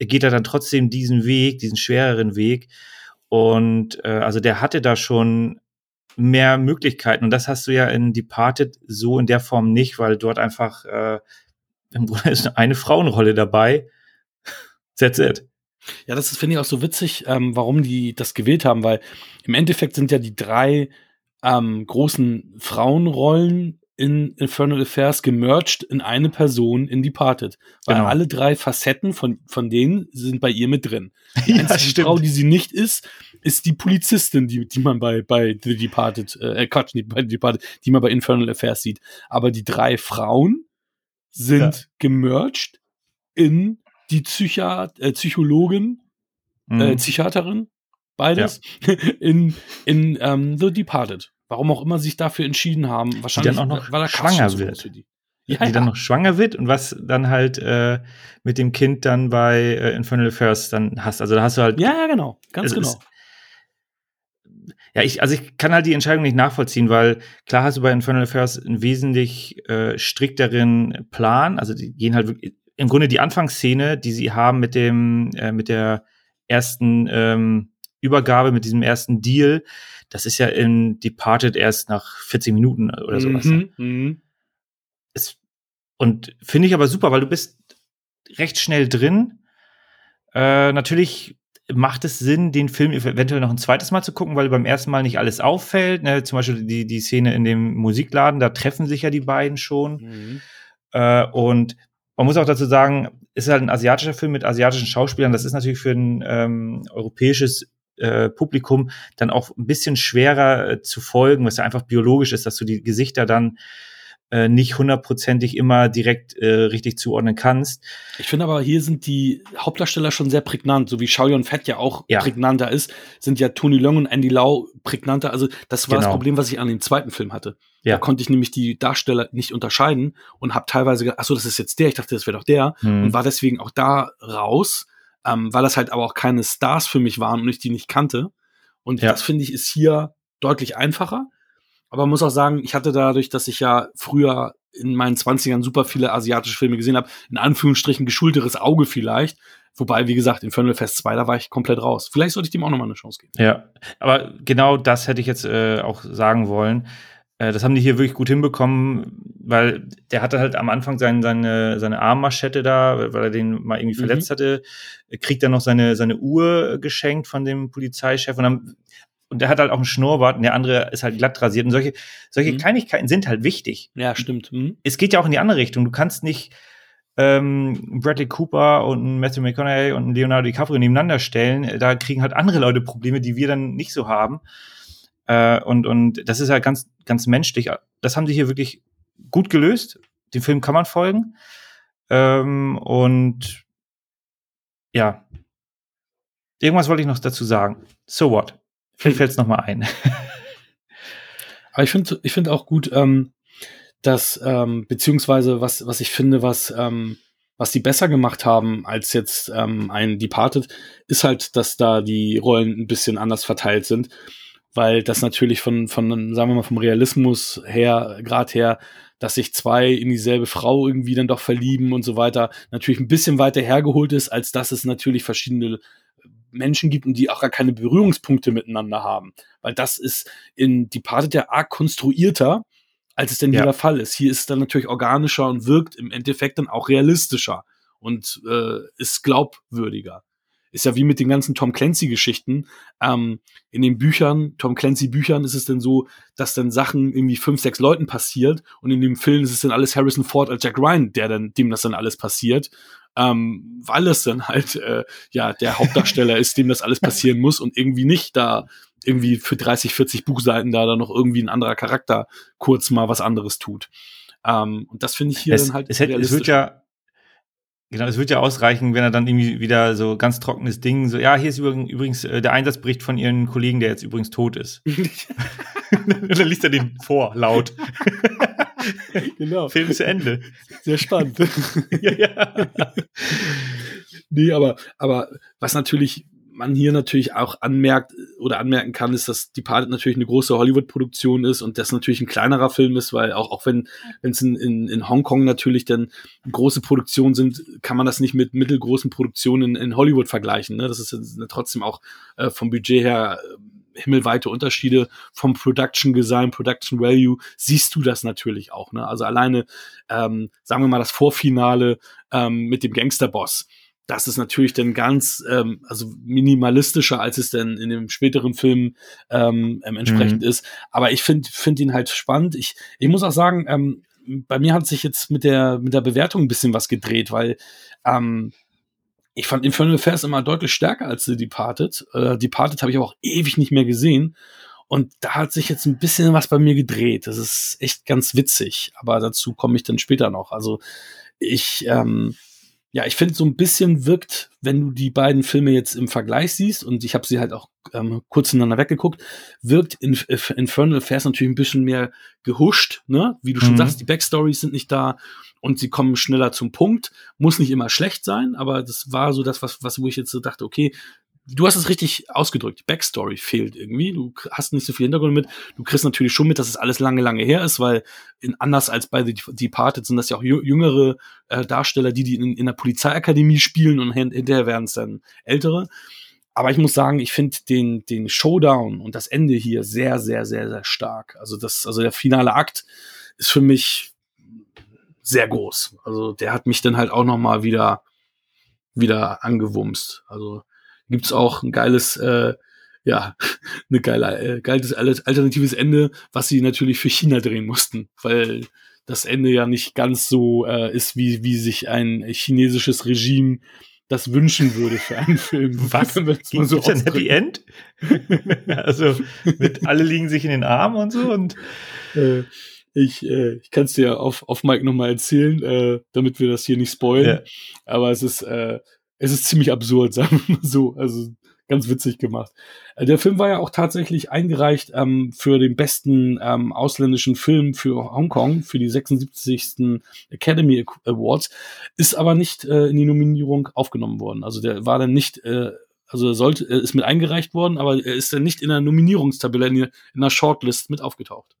[SPEAKER 3] geht er dann trotzdem diesen Weg, diesen schwereren Weg. Und äh, also der hatte da schon mehr Möglichkeiten. Und das hast du ja in Departed so in der Form nicht, weil dort einfach äh, im Grunde ist eine Frauenrolle dabei. *laughs* That's it.
[SPEAKER 2] Ja, das ist, finde ich, auch so witzig, ähm, warum die das gewählt haben, weil im Endeffekt sind ja die drei ähm, großen Frauenrollen in Infernal Affairs gemerged in eine Person in Departed. Weil
[SPEAKER 3] Genau.
[SPEAKER 2] alle drei Facetten von, von denen sind bei ihr mit drin. Die *laughs* einzige Frau, die sie nicht ist, ist die Polizistin, die, die man bei, bei The Departed, äh, Quatsch, nicht bei The Departed, die man bei Infernal Affairs sieht. Aber die drei Frauen sind
[SPEAKER 3] Ja.
[SPEAKER 2] gemerged in die Psychiat äh, Psychologin,
[SPEAKER 3] Mhm.
[SPEAKER 2] äh, Psychiaterin, beides, *laughs* in, in ähm, The Departed. Warum auch immer sie sich dafür entschieden haben. Wahrscheinlich,
[SPEAKER 3] dann auch noch
[SPEAKER 2] weil Cast
[SPEAKER 3] schwanger wird.
[SPEAKER 2] für die.
[SPEAKER 3] die
[SPEAKER 2] Ja,
[SPEAKER 3] dann
[SPEAKER 2] ja.
[SPEAKER 3] noch schwanger wird und was dann halt äh, mit dem Kind dann bei äh, Infernal Affairs dann hast. Also da hast du halt
[SPEAKER 2] ja, ja, genau. Ganz
[SPEAKER 3] Es
[SPEAKER 2] genau.
[SPEAKER 3] ist- Ja, ich, also ich kann halt die Entscheidung nicht nachvollziehen, weil klar hast du bei Infernal Affairs einen wesentlich äh, strikteren Plan. Also die gehen halt wirklich, im Grunde die Anfangsszene, die sie haben mit dem, äh, mit der ersten ähm, Übergabe, mit diesem ersten Deal, das ist ja in Departed erst nach 40 Minuten oder sowas.
[SPEAKER 2] Mhm, mhm.
[SPEAKER 3] es, und finde ich aber super, weil du bist recht schnell drin. Äh, natürlich macht es Sinn, den Film eventuell noch ein zweites Mal zu gucken, weil beim ersten Mal nicht alles auffällt. Ne? Zum Beispiel die, die Szene in dem Musikladen, da treffen sich ja die beiden schon.
[SPEAKER 2] Mhm.
[SPEAKER 3] Äh, und man muss auch dazu sagen, es ist halt ein asiatischer Film mit asiatischen Schauspielern. Das ist natürlich für ein ähm, europäisches äh, Publikum dann auch ein bisschen schwerer äh, zu folgen, was ja einfach biologisch ist, dass du die Gesichter dann äh, nicht hundertprozentig immer direkt äh, richtig zuordnen kannst.
[SPEAKER 2] Ich finde aber, hier sind die Hauptdarsteller schon sehr prägnant, so wie Chow Yun Fett ja auch
[SPEAKER 3] Ja.
[SPEAKER 2] prägnanter ist, sind ja Tony Leung und Andy Lau prägnanter. Also das war das
[SPEAKER 3] Genau.
[SPEAKER 2] Problem, was ich an dem zweiten Film hatte.
[SPEAKER 3] Ja.
[SPEAKER 2] Da konnte ich nämlich die Darsteller nicht unterscheiden und habe teilweise gedacht, ach so, das ist jetzt der, ich dachte, das wäre doch der
[SPEAKER 3] Hm.
[SPEAKER 2] und war deswegen auch da raus, ähm, weil das halt aber auch keine Stars für mich waren und ich die nicht kannte. Und
[SPEAKER 3] Ja.
[SPEAKER 2] das finde ich ist hier deutlich einfacher. Aber man muss auch sagen, ich hatte dadurch, dass ich ja früher in meinen 20ern super viele asiatische Filme gesehen habe, in Anführungsstrichen geschulteres Auge vielleicht. Wobei, wie gesagt, in Infernal Fest 2, da war ich komplett raus. Vielleicht sollte ich dem auch nochmal eine Chance geben.
[SPEAKER 3] Ja, aber genau das hätte ich jetzt äh, auch sagen wollen. Äh, das haben die hier wirklich gut hinbekommen, weil der hatte halt am Anfang sein, seine, seine Armmaschette da, weil er den mal irgendwie
[SPEAKER 2] Mhm.
[SPEAKER 3] verletzt hatte, kriegt dann noch seine, seine Uhr geschenkt von dem Polizeichef und dann und der hat halt auch einen Schnurrbart und der andere ist halt glatt rasiert. Und solche, solche
[SPEAKER 2] Mhm.
[SPEAKER 3] Kleinigkeiten sind halt wichtig.
[SPEAKER 2] Ja, stimmt. Mhm.
[SPEAKER 3] Es geht ja auch in die andere Richtung. Du kannst nicht ähm, Bradley Cooper und Matthew McConaughey und Leonardo DiCaprio nebeneinander stellen. Da kriegen halt andere Leute Probleme, die wir dann nicht so haben. Äh, und, und das ist halt ganz, ganz menschlich. Das haben sie hier wirklich gut gelöst. Dem Film kann man folgen. Ähm, und ja. Irgendwas wollte ich noch dazu sagen. So what? Vielleicht fällt es noch mal ein. *laughs*
[SPEAKER 2] Aber ich finde ich finde auch gut, ähm, dass, ähm, beziehungsweise was, was ich finde, was, ähm, was die besser gemacht haben als jetzt ähm, ein Departed, ist halt, dass da die Rollen ein bisschen anders verteilt sind. Weil das natürlich von, von, sagen wir mal, vom Realismus her, grad her, dass sich zwei in dieselbe Frau irgendwie dann doch verlieben und so weiter, natürlich ein bisschen weiter hergeholt ist, als dass es natürlich verschiedene Menschen gibt und die auch gar keine Berührungspunkte miteinander haben. Weil das ist in Departed ja arg konstruierter, als es denn
[SPEAKER 3] Ja.
[SPEAKER 2] hier der Fall ist. Hier ist es dann natürlich organischer und wirkt im Endeffekt dann auch realistischer und äh, ist glaubwürdiger. Ist ja wie mit den ganzen Tom Clancy-Geschichten. Ähm, in den Büchern, Tom Clancy-Büchern, ist es denn so, dass dann Sachen irgendwie fünf, sechs Leuten passiert und in dem Film ist es dann alles Harrison Ford als Jack Ryan, der dann, dem das dann alles passiert. Ähm, weil es dann halt äh, ja der Hauptdarsteller ist, dem das alles passieren muss und irgendwie nicht da irgendwie für 30, 40 Buchseiten da dann noch irgendwie ein anderer Charakter kurz mal was anderes tut. Ähm, und das finde ich hier
[SPEAKER 3] es,
[SPEAKER 2] dann halt
[SPEAKER 3] es, hätte, es wird ja Genau, es wird ja ausreichen, wenn er dann irgendwie wieder so ganz trockenes Ding, so, ja, hier ist übrigens, äh, der Einsatzbericht von ihren Kollegen, der jetzt übrigens tot ist. *laughs* Und dann liest er den vor, laut.
[SPEAKER 2] genau,
[SPEAKER 3] Film zu Ende.
[SPEAKER 2] sehr spannend. *laughs*
[SPEAKER 3] ja, ja.
[SPEAKER 2] nee, aber, aber was natürlich man hier natürlich auch anmerkt oder anmerken kann, ist, dass Departed natürlich eine große Hollywood-Produktion ist und das natürlich ein kleinerer Film ist, weil auch, auch wenn es in, in, in Hongkong natürlich dann große Produktionen sind, kann man das nicht mit mittelgroßen Produktionen in, in Hollywood vergleichen. Ne? Das ist trotzdem auch äh, vom Budget her äh, himmelweite Unterschiede vom Production Design, Production Value, siehst du das natürlich auch. Ne? Also alleine, ähm, sagen wir mal, das Vorfinale ähm, mit dem Gangsterboss das ist natürlich dann ganz, ähm, also minimalistischer, als es denn in dem späteren Film ähm, ähm, entsprechend mhm. ist. Aber ich finde find ihn halt spannend. Ich, ich muss auch sagen, ähm, bei mir hat sich jetzt mit der, mit der Bewertung ein bisschen was gedreht, weil ähm, ich fand Infernal Affairs immer deutlich stärker als The Departed. Äh, Departed habe ich aber auch ewig nicht mehr gesehen. Und da hat sich jetzt ein bisschen was bei mir gedreht. Das ist echt ganz witzig. Aber dazu komme ich dann später noch. Also ich, ähm, ja, ich finde so ein bisschen wirkt, wenn du die beiden Filme jetzt im Vergleich siehst, und ich habe sie halt auch ähm, kurz ineinander weggeguckt, wirkt Inf Infernal Affairs natürlich ein bisschen mehr gehuscht, ne? Wie du schon mhm. sagst, die Backstories sind nicht da und sie kommen schneller zum Punkt. Muss nicht immer schlecht sein, aber das war so das, was, was wo ich jetzt so dachte, okay, du hast es richtig ausgedrückt. Die Backstory fehlt irgendwie. Du hast nicht so viel Hintergrund mit. Du kriegst natürlich schon mit, dass es alles lange, lange her ist, weil in, anders als bei The Departed sind das ja auch jüngere äh, Darsteller, die, die in, in der Polizeiakademie spielen und hinterher werden es dann ältere. Aber ich muss sagen, ich finde den, den Showdown und das Ende hier sehr, sehr, sehr, sehr stark. Also das, also der finale Akt ist für mich sehr groß. Also der hat mich dann halt auch noch mal wieder, wieder angewumst. Also gibt's auch ein geiles, äh, ja, *laughs* eine geile, äh, geiles alternatives Ende, was sie natürlich für China drehen mussten, weil das Ende ja nicht ganz so äh, ist, wie, wie sich ein chinesisches Regime das wünschen würde für einen Film.
[SPEAKER 3] Was? *laughs* Gibt's mal so ein Happy End? *laughs* also mit alle liegen sich in den Armen und so und
[SPEAKER 2] äh, ich, äh, ich kann es dir auf, auf Mike nochmal erzählen, äh, damit wir das hier nicht spoilen. Ja. Aber es ist, äh, es ist ziemlich absurd, *laughs* sagen wir mal so. Also ganz witzig gemacht. Äh, der Film war ja auch tatsächlich eingereicht ähm, für den besten ähm, ausländischen Film für Hongkong, für die 76. Academy Awards, ist aber nicht äh, in die Nominierung aufgenommen worden. Also der war dann nicht, äh, also er sollte, ist mit eingereicht worden, aber er ist dann nicht in der Nominierungstabelle, in, in der Shortlist mit aufgetaucht.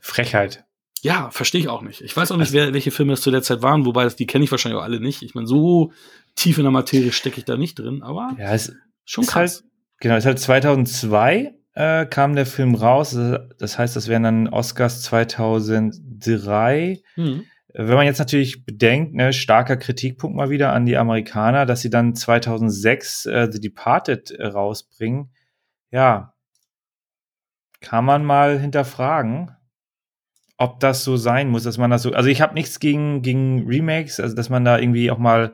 [SPEAKER 3] Frechheit.
[SPEAKER 2] Ja, verstehe ich auch nicht. Ich weiß auch nicht, also, wer, welche Filme das zu der Zeit waren, wobei die kenne ich wahrscheinlich auch alle nicht. Ich meine, so tief in der Materie stecke ich da nicht drin, aber
[SPEAKER 3] ja, es schon krass. Halt, genau, es ist halt 2002 äh, kam der Film raus. Das heißt, das wären dann Oscars 2003. Mhm. Wenn man jetzt natürlich bedenkt, ne, starker Kritikpunkt mal wieder an die Amerikaner, dass sie dann 2006 äh, The Departed äh, rausbringen, ja, kann man mal hinterfragen, ob das so sein muss, dass man das so. Also ich habe nichts gegen, gegen Remakes, also dass man da irgendwie auch mal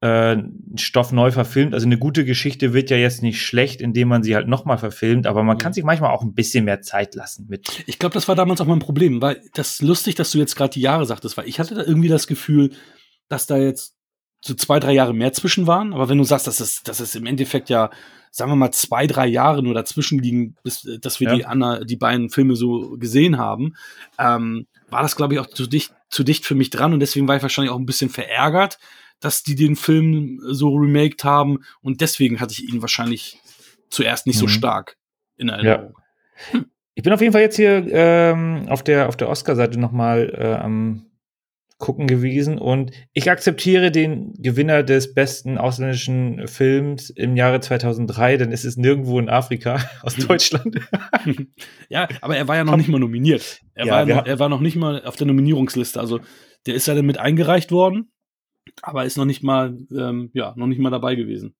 [SPEAKER 3] äh, Stoff neu verfilmt. Also eine gute Geschichte wird ja jetzt nicht schlecht, indem man sie halt nochmal verfilmt, aber man kann sich manchmal auch ein bisschen mehr Zeit lassen mit.
[SPEAKER 2] Ich glaube, das war damals auch mein Problem, weil das ist lustig, dass du jetzt gerade die Jahre sagtest, weil ich hatte da irgendwie das Gefühl, dass da jetzt so zwei, drei Jahre mehr zwischen waren. Aber wenn du sagst, dass es, dass es im Endeffekt ja, sagen wir mal, zwei, drei Jahre nur dazwischen liegen, bis, dass wir ja. die, Anna, die beiden Filme so gesehen haben, ähm, war das, glaube ich, auch zu dicht, zu dicht für mich dran. Und deswegen war ich wahrscheinlich auch ein bisschen verärgert, dass die den Film so remaked haben und deswegen hatte ich ihn wahrscheinlich zuerst nicht mhm. so stark in Erinnerung.
[SPEAKER 3] Ja. Ich bin auf jeden Fall jetzt hier ähm, auf der auf der Oscar-Seite nochmal äh, am gucken gewesen und ich akzeptiere den Gewinner des besten ausländischen Films im Jahre 2003, denn es ist nirgendwo in Afrika *laughs* aus mhm. Deutschland. *laughs*
[SPEAKER 2] ja, aber er war ja noch nicht mal nominiert. Er, ja, war, noch, er war noch nicht mal auf der Nominierungsliste. Also der ist ja dann mit eingereicht worden aber ist noch nicht mal, ähm, ja, noch nicht mal dabei gewesen.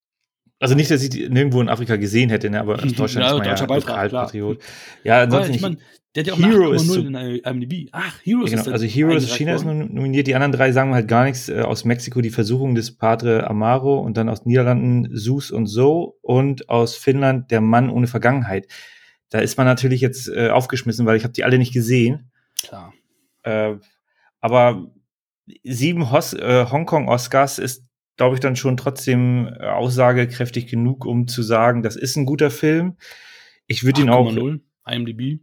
[SPEAKER 3] Also nicht, dass ich die nirgendwo in Afrika gesehen hätte, ne, aber aus *laughs* Deutschland ja, ist man ja Beitrag, Lokalpatriot. Ja, ansonsten ich mein, der hat ja auch Hero ist so, in IMDb. Ach, Hero genau, ist Also Hero ist China ist nominiert, die anderen drei sagen halt gar nichts. Äh, aus Mexiko die Versuchung des Padre Amaro und dann aus Niederlanden Sus und So und aus Finnland der Mann ohne Vergangenheit. Da ist man natürlich jetzt äh, aufgeschmissen, weil ich habe die alle nicht gesehen.
[SPEAKER 2] Klar.
[SPEAKER 3] Äh, aber sieben Hos äh, Hongkong-Oscars ist, glaube ich, dann schon trotzdem äh, aussagekräftig genug, um zu sagen, das ist ein guter Film. Ich würde ihn auch. 0,
[SPEAKER 2] IMDb.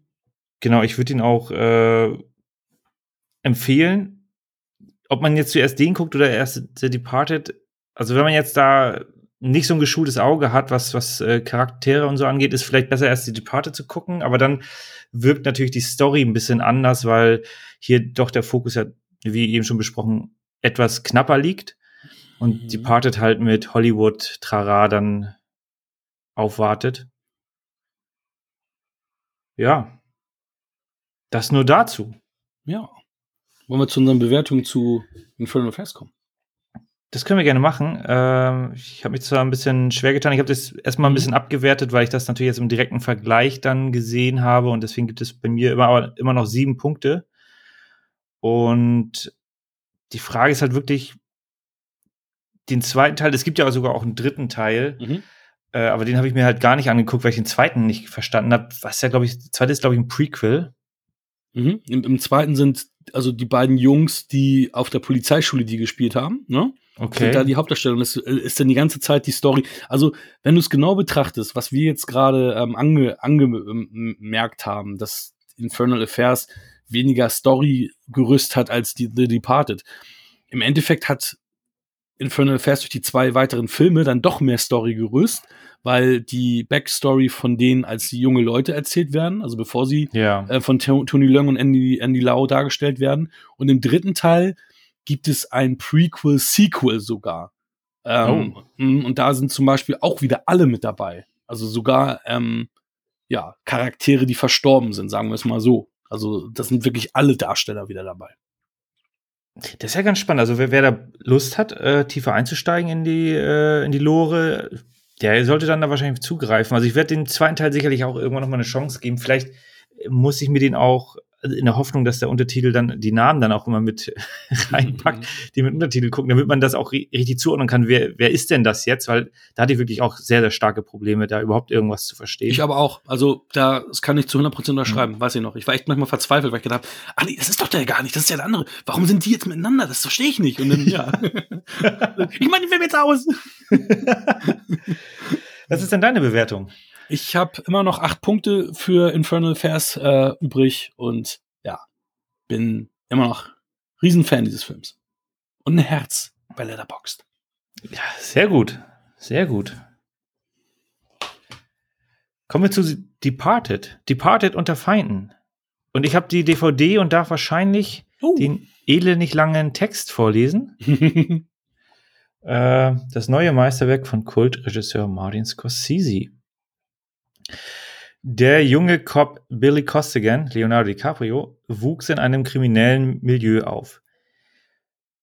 [SPEAKER 3] Genau, ich würde ihn auch äh, empfehlen. Ob man jetzt zuerst den guckt oder erst The Departed, also wenn man jetzt da nicht so ein geschultes Auge hat, was, was äh, Charaktere und so angeht, ist vielleicht besser erst die Departed zu gucken, aber dann wirkt natürlich die Story ein bisschen anders, weil hier doch der Fokus ja, wie eben schon besprochen, etwas knapper liegt und
[SPEAKER 2] Mhm.
[SPEAKER 3] Departed halt mit Hollywood Trara dann aufwartet. Ja. Das nur dazu.
[SPEAKER 2] Ja. Wollen wir zu unseren Bewertungen zu Infernal Affairs kommen?
[SPEAKER 3] Das können wir gerne machen. Ähm, ich habe mich zwar ein bisschen schwer getan. Ich habe das erstmal ein
[SPEAKER 2] Mhm.
[SPEAKER 3] bisschen abgewertet, weil ich das natürlich jetzt im direkten Vergleich dann gesehen habe und deswegen gibt es bei mir immer, immer noch sieben Punkte. Und die Frage ist halt wirklich den zweiten Teil. Es gibt ja sogar auch einen dritten Teil,
[SPEAKER 2] Mhm.
[SPEAKER 3] äh, aber den habe ich mir halt gar nicht angeguckt, weil ich den zweiten nicht verstanden habe. Was ja, glaube ich, der zweite ist, glaube ich, ein Prequel.
[SPEAKER 2] Mhm. Im, Im zweiten sind also die beiden Jungs, die auf der Polizeischule die gespielt haben, ne? Sind da die Hauptdarstellung. Das äh, ist dann die ganze Zeit die Story. Also, wenn du es genau betrachtest, was wir jetzt gerade ähm, ange, angemerkt haben, dass Infernal Affairs weniger Story-Gerüst hat als die The Departed. Im Endeffekt hat Infernal Affairs durch die zwei weiteren Filme dann doch mehr Story-Gerüst, weil die Backstory von denen als die junge Leute erzählt werden, also bevor sie
[SPEAKER 3] ja.
[SPEAKER 2] äh, von To- Tony Leung und Andy, Andy Lau dargestellt werden. Und im dritten Teil gibt es ein Prequel-Sequel sogar. Ähm, mh, Und da sind zum Beispiel auch wieder alle mit dabei. Also sogar ähm, ja, Charaktere, die verstorben sind, sagen wir es mal so. Also das sind wirklich alle Darsteller wieder dabei.
[SPEAKER 3] Das ist ja ganz spannend. Also wer, wer da Lust hat, äh, tiefer einzusteigen in die, äh, in die Lore, der sollte dann da wahrscheinlich zugreifen. Also ich werde den zweiten Teil sicherlich auch irgendwann noch mal eine Chance geben. Vielleicht muss ich mir den auch in der Hoffnung, dass der Untertitel dann die Namen dann auch immer mit *laughs* reinpackt, die mit Untertitel gucken, damit man das auch ri richtig zuordnen kann. Wer, wer ist denn das jetzt? Weil da hatte ich wirklich auch sehr, sehr starke Probleme, da überhaupt irgendwas zu verstehen.
[SPEAKER 2] Ich aber auch. Also da, das kann ich zu 100% unterschreiben, weiß ich noch. Ich war echt manchmal verzweifelt, weil ich gedacht habe, ah nee, das ist doch der gar nicht, das ist ja der andere. Warum sind die jetzt miteinander? Das verstehe ich nicht. Und dann, ja. *laughs* ich meine, die Film jetzt aus.
[SPEAKER 3] Was ist denn deine Bewertung?
[SPEAKER 2] Ich habe immer noch acht Punkte für Infernal Affairs äh, übrig und ja, bin immer noch Riesenfan dieses Films. Und ein Herz bei Letterboxd.
[SPEAKER 3] Ja, sehr gut. Sehr gut. Kommen wir zu Departed. Departed unter Feinden. Und ich habe die DVD und darf wahrscheinlich
[SPEAKER 2] Oh.
[SPEAKER 3] den elendig langen Text vorlesen. *laughs* Äh, das neue Meisterwerk von Kultregisseur Martin Scorsese. Der junge Cop Billy Costigan, Leonardo DiCaprio, wuchs in einem kriminellen Milieu auf.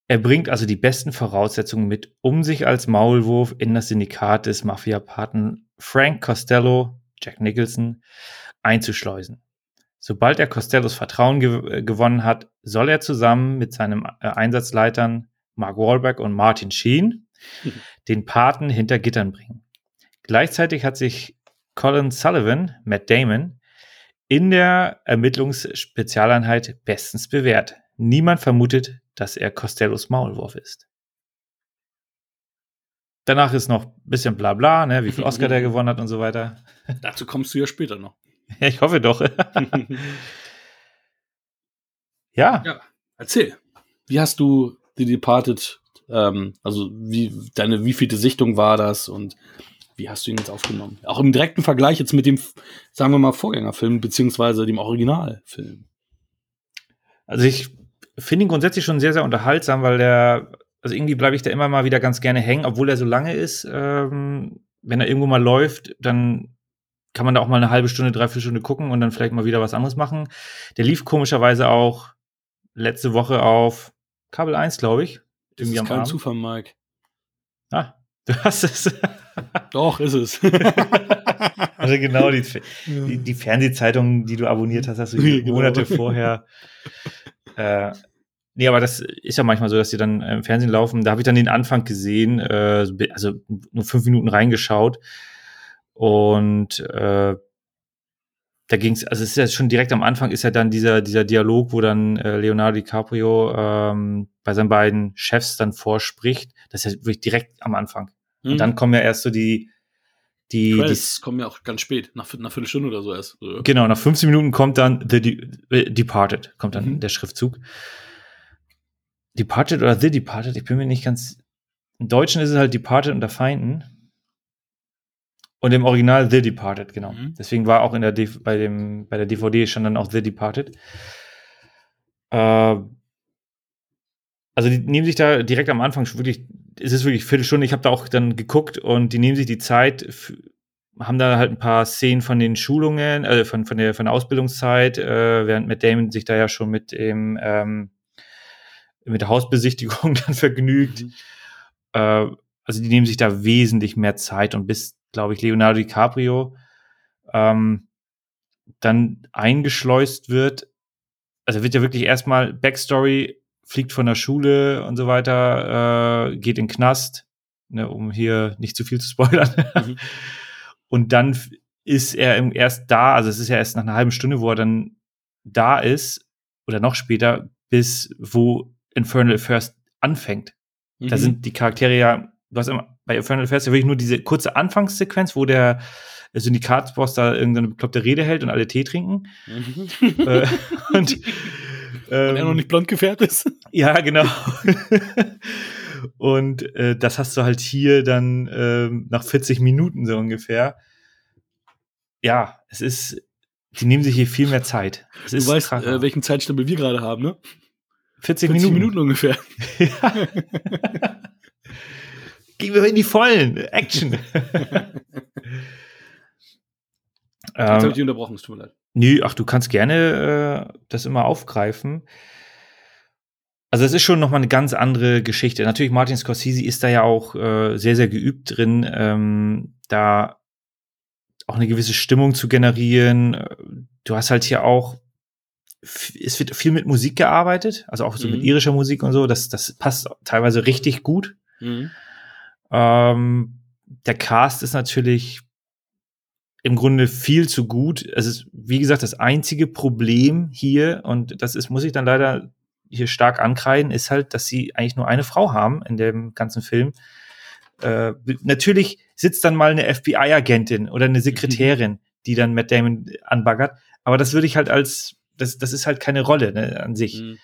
[SPEAKER 3] Er bringt also die besten Voraussetzungen mit, um sich als Maulwurf in das Syndikat des Mafia-Paten Frank Costello, Jack Nicholson, einzuschleusen. Sobald er Costellos Vertrauen gew äh, gewonnen hat, soll er zusammen mit seinen äh, Einsatzleitern Mark Wahlberg und Martin Sheen *laughs* den Paten hinter Gittern bringen. Gleichzeitig hat sich Colin Sullivan, Matt Damon, in der Ermittlungsspezialeinheit bestens bewährt. Niemand vermutet, dass er Costellos Maulwurf ist. Danach ist noch ein bisschen bla bla, ne, wie viel Oscar der *laughs* gewonnen hat und so weiter.
[SPEAKER 2] Dazu kommst du ja später noch.
[SPEAKER 3] Ja, *laughs* ich hoffe doch. *laughs* ja,
[SPEAKER 2] ja, erzähl. Wie hast du The Departed, ähm, also wie deine wievielte Sichtung war das und wie hast du ihn jetzt aufgenommen? Auch im direkten Vergleich jetzt mit dem, sagen wir mal, Vorgängerfilm, beziehungsweise dem Originalfilm.
[SPEAKER 3] also ich finde ihn grundsätzlich schon sehr, sehr unterhaltsam, weil der, also irgendwie bleibe ich da immer mal wieder ganz gerne hängen, obwohl er so lange ist. Ähm, wenn er irgendwo mal läuft, dann kann man da auch mal eine halbe Stunde, dreiviertel Stunde gucken und dann vielleicht mal wieder was anderes machen. Der lief komischerweise auch letzte Woche auf Kabel 1, glaube ich.
[SPEAKER 2] Das ist kein
[SPEAKER 3] Abend.
[SPEAKER 2] Zufall, Mike.
[SPEAKER 3] Ah, du hast es. *laughs*
[SPEAKER 2] Doch, ist es. *laughs*
[SPEAKER 3] also genau, die, die, die Fernsehzeitungen, die du abonniert hast, hast du *laughs*
[SPEAKER 2] Genau.
[SPEAKER 3] Monate vorher. Äh, nee, aber das ist ja manchmal so, dass die dann äh, im Fernsehen laufen. Da habe ich dann den Anfang gesehen, äh, also nur fünf Minuten reingeschaut. Und äh, da ging es, also es ist ja schon direkt am Anfang ist ja dann dieser, dieser Dialog, wo dann äh, Leonardo DiCaprio ähm, bei seinen beiden Chefs dann vorspricht. Das ist ja wirklich direkt am Anfang.
[SPEAKER 2] Mhm.
[SPEAKER 3] Und dann kommen ja erst so die, die, die
[SPEAKER 2] Credits kommen ja auch ganz spät, nach, nach Viertelstunde oder so erst.
[SPEAKER 3] Genau, nach 15 Minuten kommt dann The De äh, Departed, kommt dann
[SPEAKER 2] Mhm.
[SPEAKER 3] der Schriftzug. Departed oder The Departed, ich bin mir nicht ganz. Im Deutschen ist es halt Departed unter Feinden. Und im Original The Departed, genau.
[SPEAKER 2] Mhm.
[SPEAKER 3] Deswegen war auch in der bei, dem, bei der DVD schon dann auch The Departed. Äh, also die nehmen sich da direkt am Anfang schon wirklich, es ist wirklich Viertelstunde, ich habe da auch dann geguckt und die nehmen sich die Zeit, haben da halt ein paar Szenen von den Schulungen, äh, von, von, der, von der Ausbildungszeit, äh, während Matt Damon sich da ja schon mit dem ähm, mit der Hausbesichtigung *laughs* dann vergnügt.
[SPEAKER 2] Mhm.
[SPEAKER 3] Äh, also die nehmen sich da wesentlich mehr Zeit und bis, glaube ich, Leonardo DiCaprio ähm, dann eingeschleust wird. Also wird ja wirklich erstmal Backstory, fliegt von der Schule und so weiter, äh, geht in den Knast, ne, um hier nicht zu viel zu spoilern.
[SPEAKER 2] Mhm. *laughs*
[SPEAKER 3] Und dann ist er im, erst da, also es ist ja erst nach einer halben Stunde, wo er dann da ist, oder noch später, bis wo Infernal Affairs anfängt. Da
[SPEAKER 2] Mhm.
[SPEAKER 3] sind die Charaktere ja, du hast immer bei Infernal Affairs ja wirklich nur diese kurze Anfangssequenz, wo der Syndikatsboss da irgendeine bekloppte Rede hält und alle Tee trinken.
[SPEAKER 2] Mhm.
[SPEAKER 3] äh, *laughs* und,
[SPEAKER 2] Und er noch
[SPEAKER 3] ähm,
[SPEAKER 2] nicht blond gefärbt ist. *laughs*
[SPEAKER 3] ja, genau. *laughs* und äh, das hast du halt hier dann ähm, nach 40 Minuten so ungefähr. Ja, es ist, die nehmen sich hier viel mehr Zeit. Es
[SPEAKER 2] Du weißt, äh, welchen Zeitstempel wir gerade haben, ne?
[SPEAKER 3] 40
[SPEAKER 2] 40
[SPEAKER 3] Minuten.
[SPEAKER 2] Minuten ungefähr. *laughs*
[SPEAKER 3] Ja. Gehen wir in die Vollen. Action.
[SPEAKER 2] Jetzt habe ich
[SPEAKER 3] ähm,
[SPEAKER 2] unterbrochen, es tut mir leid.
[SPEAKER 3] nö, ach, du kannst gerne äh, das immer aufgreifen. Also es ist schon noch mal eine ganz andere Geschichte. Natürlich, Martin Scorsese ist da ja auch äh, sehr, sehr geübt drin, ähm, da auch eine gewisse Stimmung zu generieren. Äh, Du hast halt hier auch, es wird viel mit Musik gearbeitet, also auch so
[SPEAKER 2] Mhm.
[SPEAKER 3] mit irischer Musik und so. Das, das passt teilweise richtig gut.
[SPEAKER 2] Mhm.
[SPEAKER 3] Ähm, der Cast ist natürlich im Grunde viel zu gut. Es ist, wie gesagt, das einzige Problem hier, und das ist, muss ich dann leider hier stark ankreiden, ist halt, dass sie eigentlich nur eine Frau haben in dem ganzen Film. Äh, natürlich sitzt dann mal eine FBI-Agentin oder eine Sekretärin, die dann Matt Damon anbaggert. Aber das würde ich halt als, das, das ist halt keine Rolle ne, an sich.
[SPEAKER 2] Mhm.